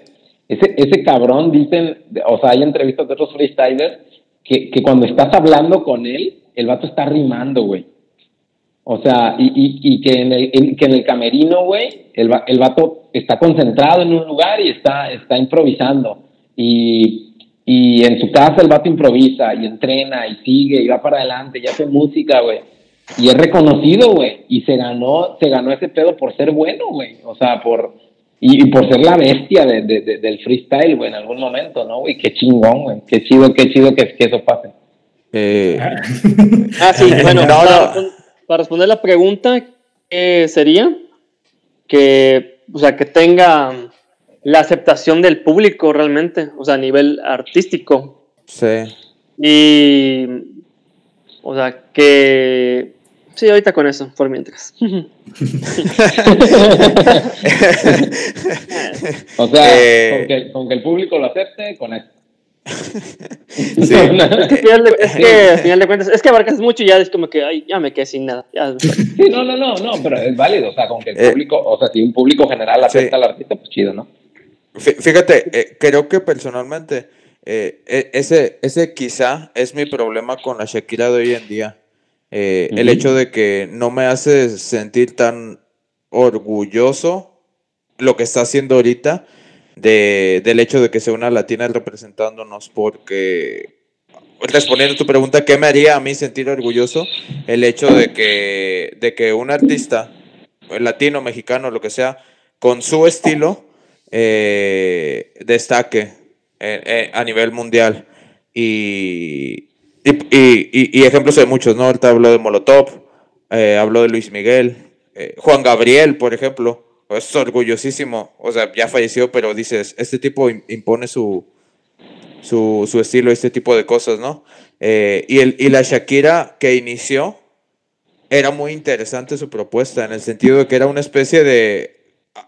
ese, ese cabrón, dicen, o sea, hay entrevistas de otros freestylers, que, que cuando estás hablando con él, el vato está rimando, güey. O sea, y, y, y que, en el, que en el camerino, güey, el, el vato está concentrado en un lugar y está, está improvisando. Y, y en su casa el vato improvisa y entrena y sigue y va para adelante y hace música, güey. Y es reconocido, güey. Y se ganó, se ganó ese pedo por ser bueno, güey. O sea, por, y, y, por ser la bestia de, de, de, del freestyle, güey, en algún momento, ¿no, güey? Qué chingón, güey. Qué chido, qué chido que, que eso pase. Eh, ah, sí, bueno, no, para, no. para, responder la pregunta, ¿qué sería? Que, o sea, que tenga la aceptación del público realmente, o sea, a nivel artístico. Sí. Y, o sea, que... Sí, ahorita con eso, por mientras. o sea, eh, con, que, con, que, el público lo acepte, con eso. Sí. es, que final de, es que al final de cuentas, es que abarcas mucho y ya es como que, ay, ya me quedé sin nada. Ya. Sí, no, no, no, no, pero es válido, o sea, con que el público, eh, o sea, si un público general acepta sí. al artista, pues chido, ¿no? Fíjate, eh, creo que personalmente eh, ese, ese quizá es mi problema con la Shakira de hoy en día. Eh, uh -huh. El hecho de que no me hace sentir tan orgulloso lo que está haciendo ahorita de, del hecho de que sea una latina representándonos porque respondiendo a tu pregunta, ¿qué me haría a mí sentir orgulloso? El hecho de que, de que un artista, latino, mexicano, lo que sea, con su estilo, eh, destaque eh, eh, a nivel mundial. Y, y, y, ejemplos de muchos, ¿no? Ahorita habló de Molotov, eh, habló de Luis Miguel, Juan Gabriel, por ejemplo, es orgullosísimo, o sea, ya falleció, pero dices, este tipo impone su, su, su estilo, este tipo de cosas, ¿no? y, el, y la Shakira que inició, era muy interesante su propuesta, en el sentido de que era una especie de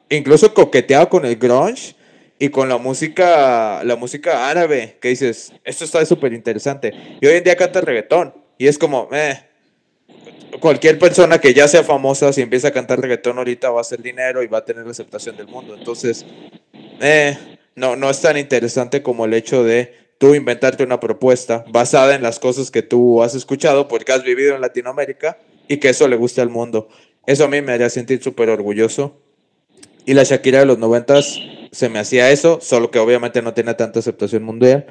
incluso coqueteaba con el grunge y con la música, la música árabe, que dices, esto está súper interesante. Y hoy en día canta reggaetón y es como, eh, cualquier persona que ya sea famosa, si empieza a cantar reggaetón ahorita va a hacer dinero y va a tener la aceptación del mundo. Entonces, eh, no, no es tan interesante como el hecho de tú inventarte una propuesta basada en las cosas que tú has escuchado porque has vivido en Latinoamérica y que eso le guste al mundo. Eso a mí me haría sentir súper orgulloso y la Shakira de los noventas se me hacía eso, solo que obviamente no tiene tanta aceptación mundial.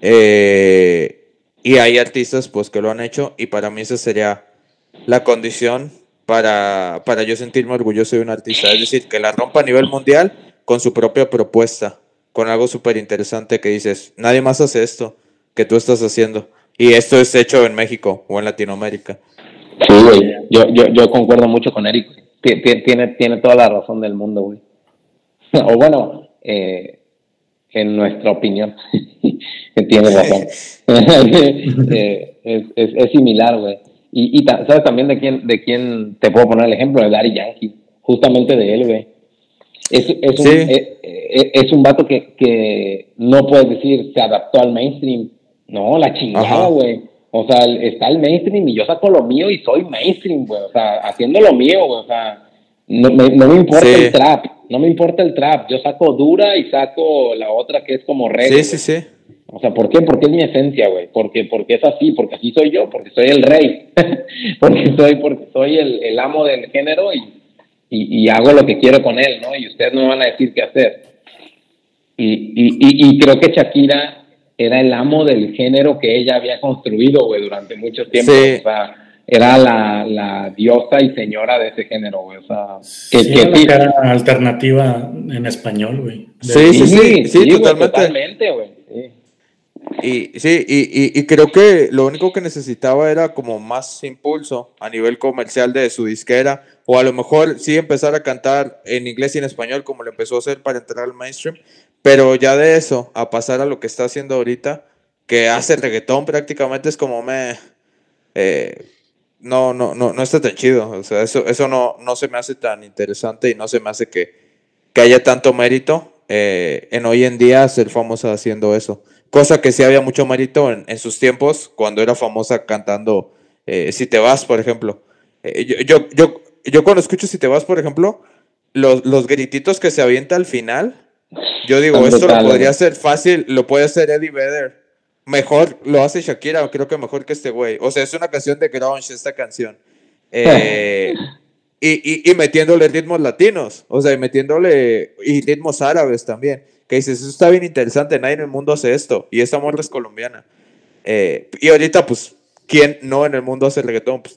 Eh, y hay artistas pues que lo han hecho y para mí esa sería la condición para, para yo sentirme orgulloso de un artista. Es decir, que la rompa a nivel mundial con su propia propuesta, con algo súper interesante que dices, nadie más hace esto que tú estás haciendo. Y esto es hecho en México o en Latinoamérica. Sí, güey. Yo, yo, yo concuerdo mucho con Eric tiene, tiene toda la razón del mundo, güey. o bueno, eh, en nuestra opinión, tiene razón. eh, es, es, es, similar, güey. Y, y sabes también de quién, de quién te puedo poner el ejemplo, de Daddy Yankee, justamente de él, güey. Es, es, un, sí. es, es, un vato que, que no puedes decir se adaptó al mainstream. No, la chingada, güey. O sea, está el mainstream y yo saco lo mío y soy mainstream, güey. O sea, haciendo lo mío, güey. O sea, no me, no me importa sí. el trap. No me importa el trap. Yo saco dura y saco la otra que es como reggae. Sí, sí, sí. O sea, ¿por qué? Porque es mi esencia, güey. Porque, porque es así, porque así soy yo, porque soy el rey. porque soy, porque soy el, el amo del género y, y, y, hago lo que quiero con él, ¿no? Y ustedes no me van a decir qué hacer. Y, y, y, creo que Shakira era el amo del género que ella había construido, güey, durante mucho tiempo. Sí. O sea, era la, la, diosa y señora de ese género, güey. O sea, que, sí, que, era la alternativa en español, güey. Sí, sí, sí, sí, sí, totalmente. totalmente, güey. Y sí, y, y, y, creo que lo único que necesitaba era como más impulso a nivel comercial de su disquera, o a lo mejor sí empezar a cantar en inglés y en español como lo empezó a hacer para entrar al mainstream, pero ya de eso, a pasar a lo que está haciendo ahorita, que hace reggaetón prácticamente es como me... eh, no, no, no, no está tan chido. O sea, eso, eso no, no se me hace tan interesante y no se me hace que, que haya tanto mérito eh, en hoy en día ser famosa haciendo eso. Cosa que sí había mucho mérito en, en sus tiempos, cuando era famosa cantando eh, Si te vas, por ejemplo. Eh, yo, yo, yo, yo cuando escucho Si te vas, por ejemplo, los, los grititos que se avienta al final, yo digo, esto lo podría hacer fácil, lo puede hacer Eddie Vedder. Mejor lo hace Shakira, creo que mejor que este güey. O sea, es una canción de grunge esta canción. Eh, y, y, y metiéndole ritmos latinos, o sea, y metiéndole y ritmos árabes también. Que dices, eso está bien interesante, nadie en el mundo hace esto. Y esta morra es colombiana. Eh, y ahorita, pues, ¿quién no en el mundo hace reggaetón? Pues,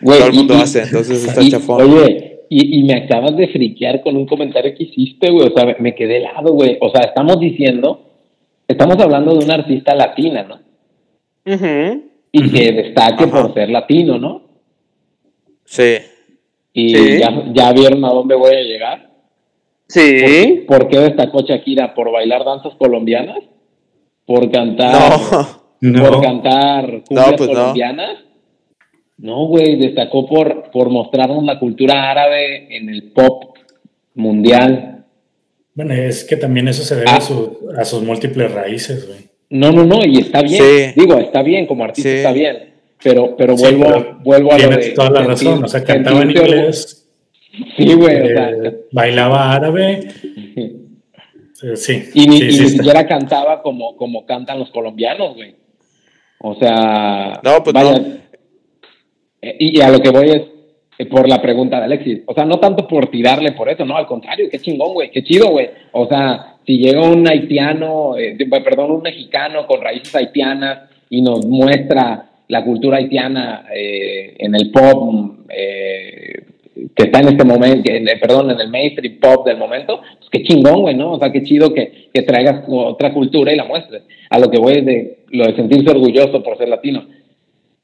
Güey, todo el mundo y- hace, entonces está y- chafón. Oye, y, y me acabas de friquear con un comentario que hiciste, güey. O sea, me, me quedé helado, güey. O sea, estamos diciendo, estamos hablando de una artista latina, ¿no? Ujú. Y que destaque Ajá. por ser latino, ¿no? Sí. Y Sí. ya, ya vieron a dónde voy a llegar. Sí. ¿Por qué destacó Shakira? ¿Por bailar danzas colombianas? ¿Por cantar, No. por No, cantar cumbias pues no. colombianas? No, güey, destacó por, por mostrarnos la cultura árabe en el pop mundial. bueno, es que también eso se debe Ah. a, su- a sus múltiples raíces, güey. No, no, no, y está bien. Sí. Digo, está bien, como artista Sí. está bien. Pero, pero Sí, vuelvo, pero vuelvo a lo Tienes de. toda la sentir- razón, o sea, cantaba en inglés, Sí, güey, o eh, sea. bailaba árabe, eh, sí. Y ni, sí, y sí ni siquiera cantaba como, como cantan los colombianos, güey. O sea. No, pues vaya, no. eh, Y, y a lo que voy es eh, por la pregunta de Alexis. O sea, no tanto por tirarle por eso, no, al contrario, qué chingón, güey, qué chido, güey. O sea, si llega un haitiano, eh, perdón, un mexicano con raíces haitianas y nos muestra la cultura haitiana eh, en el pop eh, que está en este momento, que, eh, perdón, en el mainstream pop del momento, pues qué chingón, güey, ¿no? O sea, qué chido que, que traigas otra cultura y la muestres. A lo que voy es de lo de sentirse orgulloso por ser latino.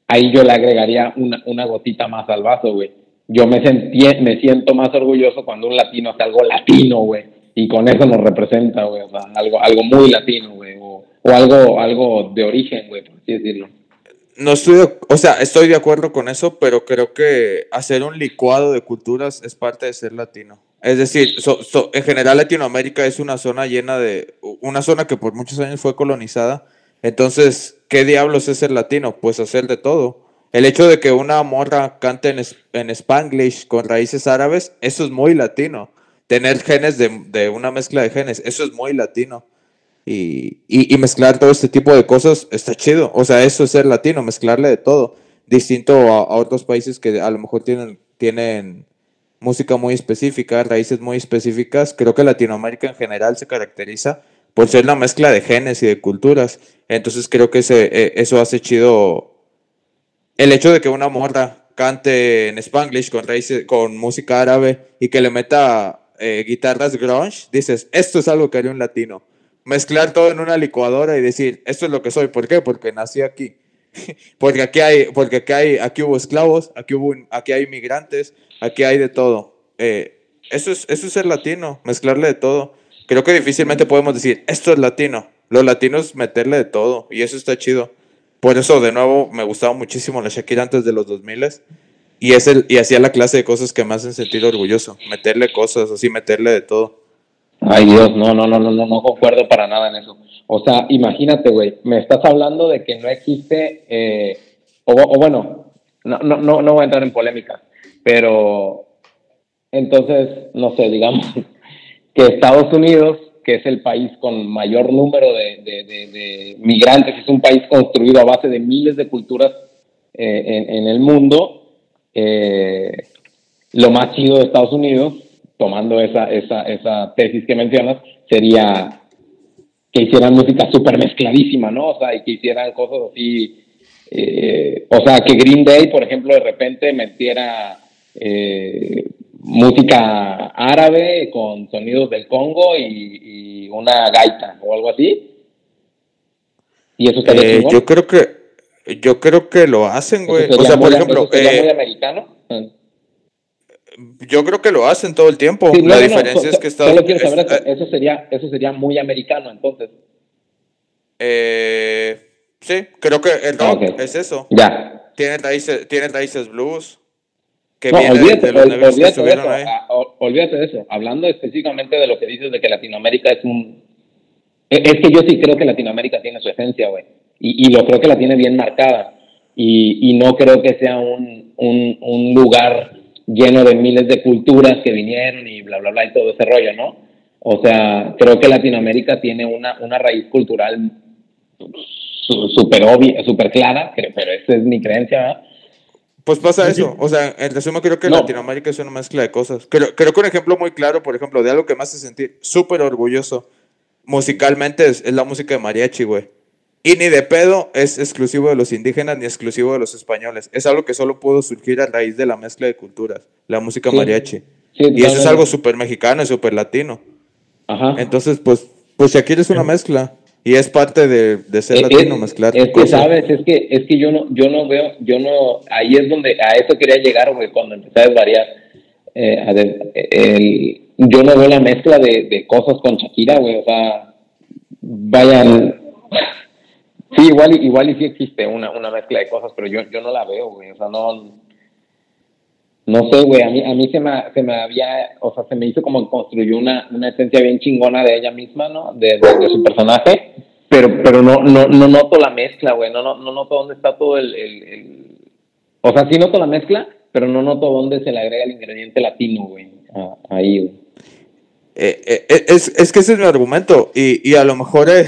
Ahí yo le agregaría una, una gotita más al vaso, güey. Yo me, sentí, me siento más orgulloso cuando un latino hace algo latino, güey. Y con eso nos representa, güey. O sea, algo, algo muy latino, güey. O, o algo, algo de origen, güey, por así decirlo. No estoy, o sea, estoy de acuerdo con eso, pero creo que hacer un licuado de culturas es parte de ser latino. Es decir, so- en general Latinoamérica es una zona llena de, una zona que por muchos años fue colonizada. Entonces, ¿qué diablos es ser latino? Pues hacer de todo. El hecho de que una morra cante en, en Spanglish con raíces árabes, eso es muy latino. Tener genes de, de una mezcla de genes, eso es muy latino. Y, y, mezclar todo este tipo de cosas está chido. O sea, eso es ser latino, mezclarle de todo. Distinto a, otros países que a lo mejor tienen, tienen música muy específica, raíces muy específicas. Creo que Latinoamérica en general se caracteriza por ser una mezcla de genes y de culturas. Entonces creo que ese, eh, eso hace chido el hecho de que una morra cante en Spanglish con raíces, con música árabe y que le meta eh, guitarras grunge, dices, esto es algo que haría un latino. Mezclar todo en una licuadora y decir, esto es lo que soy. ¿Por qué? Porque nací aquí. porque aquí hay, porque aquí hay, aquí hubo esclavos, aquí hubo, aquí hay inmigrantes, aquí hay de todo. Eh, eso es, eso es ser latino, mezclarle de todo. Creo que difícilmente podemos decir, esto es latino. Lo latino es meterle de todo y eso está chido. Por eso, de nuevo, me gustaba muchísimo la Shakira antes de los 2000 y, es el, y hacía la clase de cosas que me hacen sentir orgulloso. Meterle cosas, así, meterle de todo. Ay, Dios, no, no, no, no, no, no concuerdo para nada en eso. O sea, imagínate, güey, me estás hablando de que no existe, eh, o, o bueno, no, no, no, no voy a entrar en polémica, pero entonces, no sé, digamos que Estados Unidos, que es el país con mayor número de, de, de, de migrantes, es un país construido a base de miles de culturas eh, en, en, el mundo, eh, lo más chido de Estados Unidos, tomando esa, esa, esa tesis que mencionas, sería que hicieran música súper mezcladísima, ¿no? O sea, y que hicieran cosas así, eh, o sea, que Green Day, por ejemplo, de repente metiera eh, música árabe con sonidos del Congo y, y, una gaita o algo así. Y eso estaría eh, Yo creo que yo creo que lo hacen, güey. O sea, por ejemplo, muy americano. Yo creo que lo hacen todo el tiempo. Sí, no, la no, diferencia no, es que Estados Solo quiero saber, es, eso, sería, eso sería muy americano, entonces. Eh, sí, creo que el rock okay. es eso. Ya. tiene raíces, tiene raíces blues. Que No, de- olvídate, de ol- que olvídate de estuvieron eso. ahí. ah, ol- olvídate de eso. Hablando específicamente de lo que dices de que Latinoamérica es un. e- Es que yo sí creo que Latinoamérica tiene su esencia, güey. Y, y lo creo que la tiene bien marcada. Y, y no creo que sea un, un, un lugar lleno de miles de culturas que vinieron y bla, bla, bla y todo ese rollo, ¿no? O sea, creo que Latinoamérica tiene una, una raíz cultural súper obvia, súper clara, pero esa es mi creencia, ¿verdad? Pues pasa eso. O sea, en resumen, creo que No. Latinoamérica es una mezcla de cosas. Creo, creo que un ejemplo muy claro, por ejemplo, de algo que me hace sentir súper orgulloso musicalmente es, es la música de mariachi, güey. Y ni de pedo es exclusivo de los indígenas ni exclusivo de los españoles. Es algo que solo pudo surgir a raíz de la mezcla de culturas, la música Sí. mariachi. Sí, y eso es algo súper mexicano y súper latino. Ajá. Entonces, pues, pues Shakira es una mezcla. Y es parte de, de ser Eh, latino, eh, mezclar es que cosas. sabes es que es que yo no yo no veo yo no ahí es donde a eso quería llegar güey cuando empecé a desvariar eh, a el- yo no veo la mezcla de, de cosas con Shakira güey o sea vayan sí igual y- igual y sí existe una una mezcla de cosas pero yo yo no la veo güey o sea no no sé, güey, a mí, a mí se, me, se me había, o sea, se me hizo como construyó una, una esencia bien chingona de ella misma, ¿no? De, su personaje, pero, pero no, no, no noto la mezcla, güey, no, no, no noto dónde está todo el, el, el- O sea, sí noto la mezcla, pero no noto dónde se le agrega el ingrediente latino, güey, ahí, güey. Eh, eh, eh, es, es que ese es mi argumento. Y, y a lo mejor eh,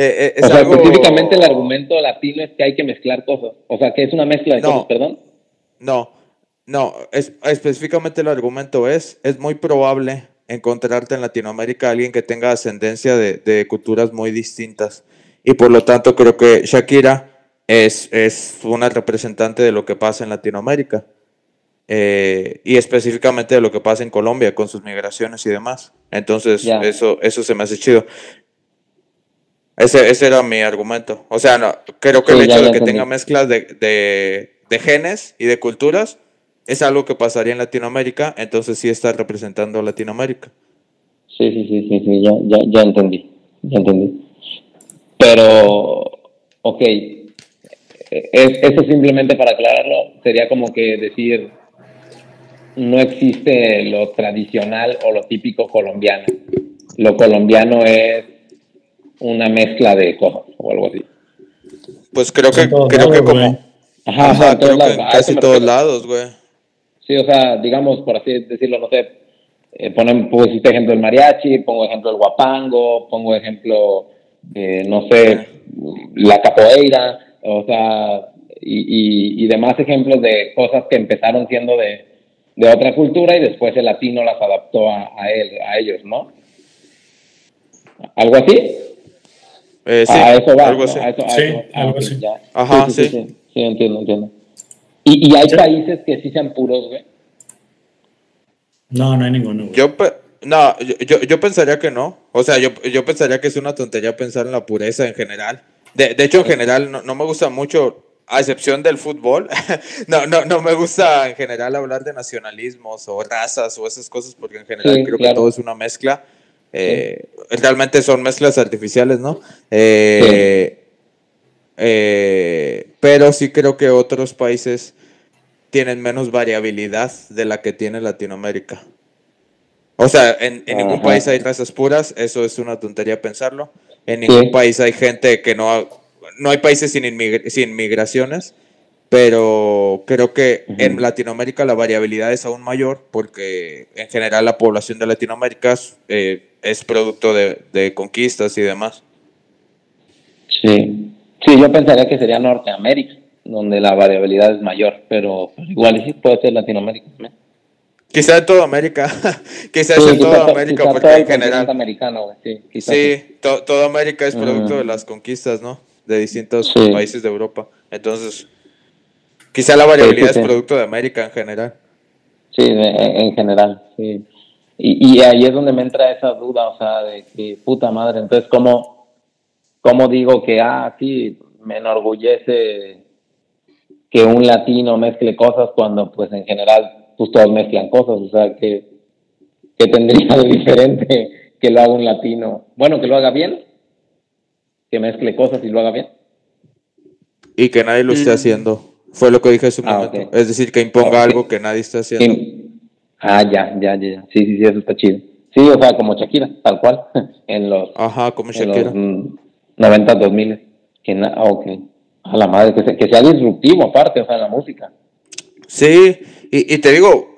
eh, eh, es o sea, algo- específicamente el argumento latino es que hay que mezclar cosas, o sea, que es una mezcla de No. cosas, perdón. No, no, es, específicamente el argumento es, es muy probable encontrarte en Latinoamérica alguien que tenga ascendencia de, de culturas muy distintas. Y por lo tanto creo que Shakira es, es una representante de lo que pasa en Latinoamérica. Eh, y específicamente de lo que pasa en Colombia con sus migraciones y demás. Entonces, eso, eso se me hace chido. Ese, ese era mi argumento. O sea, no, creo que Sí, el hecho de que entendí. tenga mezclas de, de, de genes y de culturas es algo que pasaría en Latinoamérica, entonces sí está representando a Latinoamérica. Sí, sí, sí, sí, sí, ya, ya, ya entendí, ya entendí. Pero, ok, es, eso simplemente para aclararlo, sería como que decir, no existe lo tradicional o lo típico colombiano. Lo colombiano es una mezcla de cosas o algo así. Pues creo que, creo que como... Ajá, en todos que en casi todos refiero. lados, güey. Sí, o sea, digamos, por así decirlo, no sé, eh, ponen, pusiste ejemplo el mariachi, pongo ejemplo el guapango, pongo ejemplo, eh, no sé, la capoeira, o sea, y, y, y demás ejemplos de cosas que empezaron siendo de, de otra cultura y después el latino las adaptó a, a, él, a ellos, ¿no? ¿Algo así? Eh, sí, a eso va, algo ¿no? así. A eso- a Sí, eso- ah, algo así. ya. Ajá, sí, sí. sí, sí, entiendo, entiendo. Y, y hay Sí. países que sí sean puros, güey. No, no hay ninguno. güey. Yo, no, yo, yo, yo pensaría que no. O sea, yo, yo pensaría que es una tontería pensar en la pureza en general. De, de hecho, en general, no, no me gusta mucho, a excepción del fútbol, no, no, no me gusta en general hablar de nacionalismos o razas o esas cosas, porque en general Sí, creo claro. que todo es una mezcla. Eh, Realmente son mezclas artificiales, ¿no? Eh, eh, pero sí creo que otros países tienen menos variabilidad de la que tiene Latinoamérica. O sea, en, en ningún país hay razas puras, eso es una tontería pensarlo. En Sí. ningún país hay gente que no... ha- No hay países sin, migraciones, pero creo que Ujú. en Latinoamérica la variabilidad es aún mayor porque en general la población de Latinoamérica eh, es producto de, de conquistas y demás. Sí. Sí, yo pensaría que sería Norteamérica, donde la variabilidad es mayor, pero igual sí puede ser Latinoamérica también. Quizá en toda América, quizás Sí, en quizá toda to- América, quizá porque todo en general... americano, sí, quizá Sí, to- toda América es producto Mm. de las conquistas, ¿no? De distintos Sí. países de Europa. Entonces, quizá la variabilidad es producto de América en general. Sí, en general, sí. Y, y ahí es donde me entra esa duda, o sea, de que puta madre, entonces, ¿cómo, cómo digo que, ah, sí, me enorgullece que un latino mezcle cosas cuando, pues, en general, pues todos mezclan cosas, o sea, que, que tendría de diferente que lo haga un latino? Bueno, que lo haga bien, que mezcle cosas y lo haga bien. Y que nadie lo esté Mm. haciendo. Fue lo que dije hace un Ah, momento. Es decir, que imponga algo que nadie está haciendo. Ah, ya, ya, ya, ya. Sí, sí, sí, eso está chido. Sí, o sea, como Shakira, tal cual, en los, Ajá, como en Shakira. los mm, 90, 2000. Que na-. A la madre, que, se- que sea disruptivo aparte, o sea, en la música. Sí, y, y te digo,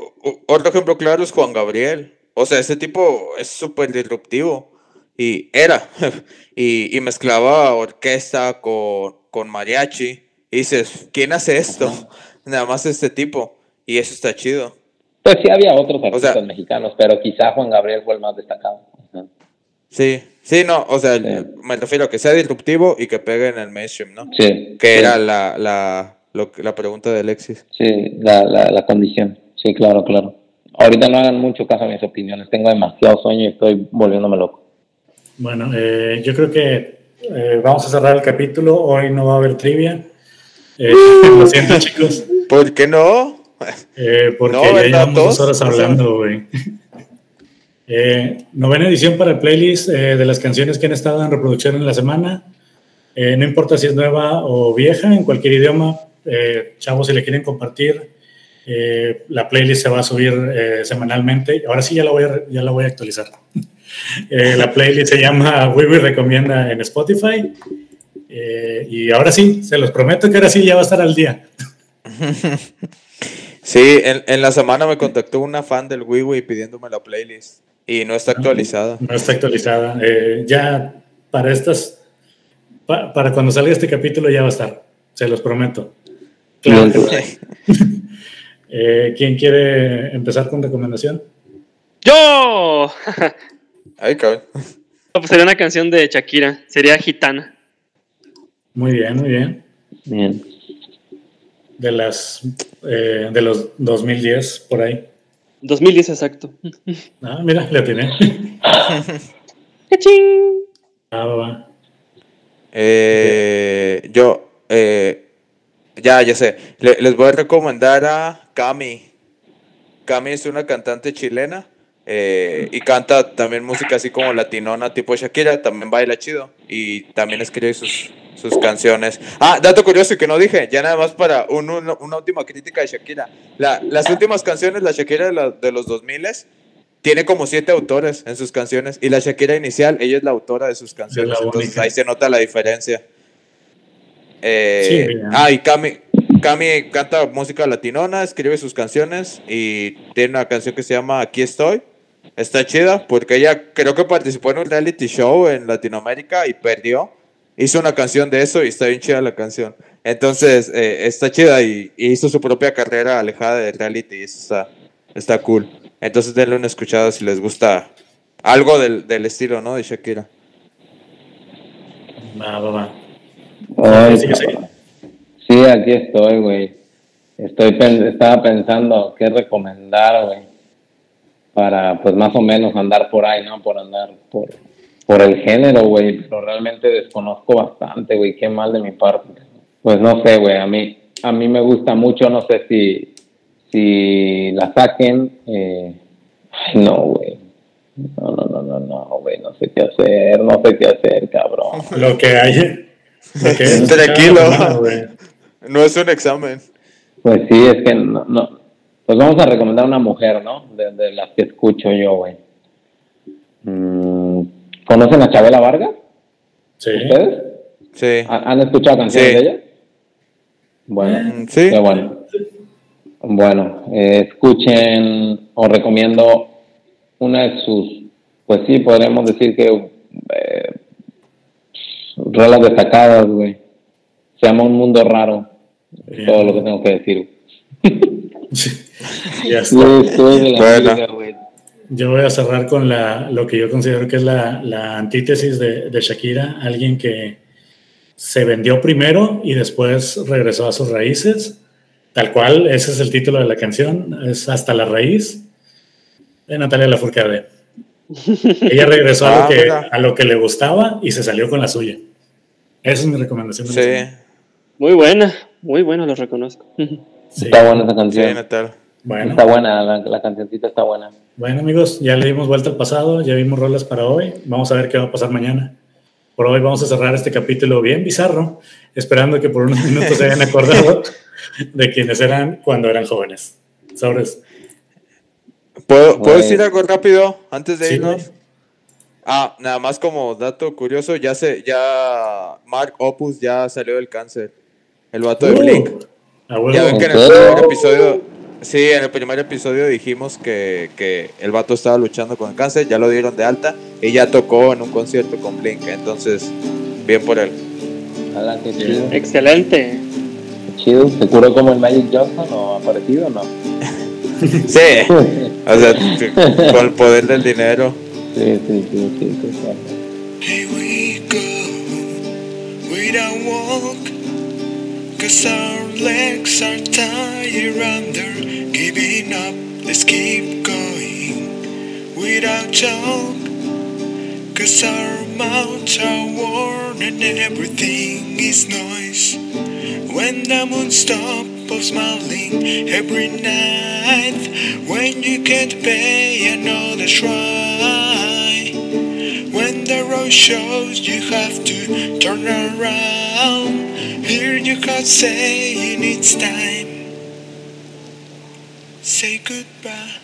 otro ejemplo claro es Juan Gabriel. O sea, ese tipo es súper disruptivo. Y era. y, y mezclaba orquesta con, con mariachi. Y dices, ¿quién hace esto? Nada más este tipo. Y eso está chido. Pues sí había otros artistas sea- mexicanos, pero quizá Juan Gabriel fue el más destacado. Ajá. Sí, sí, no, o sea, Sí. me refiero a que sea disruptivo y que pegue en el mainstream, ¿no? Sí. Que sí, era la, la, lo que- la pregunta de Alexis. Sí, la, la, la condición. Sí, claro, claro. Ahorita no hagan mucho caso a mis opiniones. Tengo demasiado sueño y estoy volviéndome loco. Bueno, eh, yo creo que eh, vamos a cerrar el capítulo. Hoy no va a haber trivia. Eh, lo siento, chicos. ¿Por qué no? Eh, porque No, ya ¿verdad, llevamos dos horas hablando, güey. Eh, novena edición para el playlist eh, de las canciones que han estado en reproducción en la semana. Eh, no importa si es nueva o vieja, en cualquier idioma. Eh, chavos, si le quieren compartir, eh, la playlist se va a subir semanalmente. Ahora sí ya la voy a, ya la voy a actualizar. La playlist se llama Wiwi Recomienda en Spotify. Y ahora sí, se los prometo que ahora sí ya va a estar al día. Sí, en, en la semana me contactó una fan del WiiWi pidiéndome la playlist y no está actualizada. No está actualizada. Eh, ya para estas, pa- para cuando salga este capítulo ya va a estar, se los prometo. Claro. Eh, ¿Quién quiere empezar con recomendación? ¡Yo! Ay, cabrón. pues sería una canción de Shakira. Sería Gitana. Muy bien, muy bien. Bien. De las eh, de los 2010 por ahí. 2010 exacto. Ah, mira, le atiné. ¡Cachín! Ah, va, va. Eh, yo, eh, ya, ya sé. Le- les voy a recomendar a Cami. Cami es una cantante chilena eh, y canta también música así como latinona, tipo Shakira. También baila chido y también escribe sus, sus canciones. Ah, dato curioso que no dije, ya nada más para un- un- una última crítica de Shakira. La- las últimas canciones, la Shakira de, la- de los 2000 tiene como siete autores en sus canciones y la Shakira inicial, ella es la autora de sus canciones, entonces ahí se nota la diferencia. Eh, Sí, ah, y Cami, Cami canta música latinona, escribe sus canciones y tiene una canción que se llama Aquí estoy. Está chida porque ella creo que participó en un reality show en Latinoamérica y perdió. Hizo una canción de eso y está bien chida la canción. Entonces, eh, está chida y, y hizo su propia carrera alejada de reality y eso está, está cool. Entonces, denle una escuchada si les gusta algo del, del estilo, ¿no? De Shakira. Va, va, va. Ay, Sí, sí. Sí, aquí estoy, güey. Estoy pen- estaba pensando qué recomendar, güey. Para, pues, más o menos andar por ahí, ¿no? Por andar por, por el género, güey. Pero realmente desconozco bastante, güey. Qué mal de mi parte. Pues no sé, güey. A mí, a mí me gusta mucho. No sé si, si la saquen. Eh... Ay, no, güey. No, no, no, no, no, güey. No sé qué hacer. No sé qué hacer, cabrón. Lo que hay. lo que hay. Tranquilo. Güey. No es un examen. Pues sí, es que no, no. Pues vamos a recomendar una mujer, ¿no? De, de las que escucho yo, güey. Mm, ¿Conocen a Chabela Vargas? Sí. ¿Ustedes? Sí. ¿Han escuchado canciones Sí. de ella? Bueno, Mm, Sí. qué bueno. Bueno, eh, escuchen, os recomiendo una de sus, pues sí, podríamos decir que eh, rolas destacadas, güey. Se llama Un Mundo Raro. Bien. todo lo que tengo que decir. Ya está. Sí, estoy de la Bueno. güey. Yo voy a cerrar con la, lo que yo considero que es la, la antítesis de, de Shakira, alguien que se vendió primero y después regresó a sus raíces, tal cual, ese es el título de la canción, es Hasta la raíz, de Natalia Lafourcade. Ella regresó a, Ah, lo que, mira. a lo que le gustaba y se salió con la suya. Esa es mi recomendación. Sí. Muy buena. Muy buena, lo reconozco. Sí. Está buena esa Sí, canción. Natal. Bueno, Está buena, la, la cancioncita está buena. bueno, amigos, ya le dimos vuelta al pasado, ya vimos rolas para hoy. Vamos a ver qué va a pasar mañana. Por hoy vamos a cerrar este capítulo bien bizarro, esperando que por unos minutos se hayan acordado de quienes eran cuando eran jóvenes. Sobres. ¿Puedo, ¿puedo Güey. decir algo rápido antes de Sí, irnos? güey. Ah, nada más como dato curioso, ya se, ya Mark Opus ya salió del cáncer. El vato de Uh, Blink. a huevo. Ya ven que en el primer episodio, sí, en el primer episodio dijimos que, que el vato estaba luchando con el cáncer, ya lo dieron de alta y ya tocó en un concierto con Blink, entonces, bien por él. Qué chido. Excelente. Chido. ¿Se curó como el Magic Johnson o ha parecido o no? Sí, o sea, con el poder del dinero. Sí, sí, sí, sí, sí, sí. Here we go without walk, cause our legs are tired under giving up. Let's keep going without joke, cause our mouths are worn and everything is noise. When the moon stops smiling every night, when you can't pay another try. Shows you have to turn around, hear your God saying it's time. Say goodbye.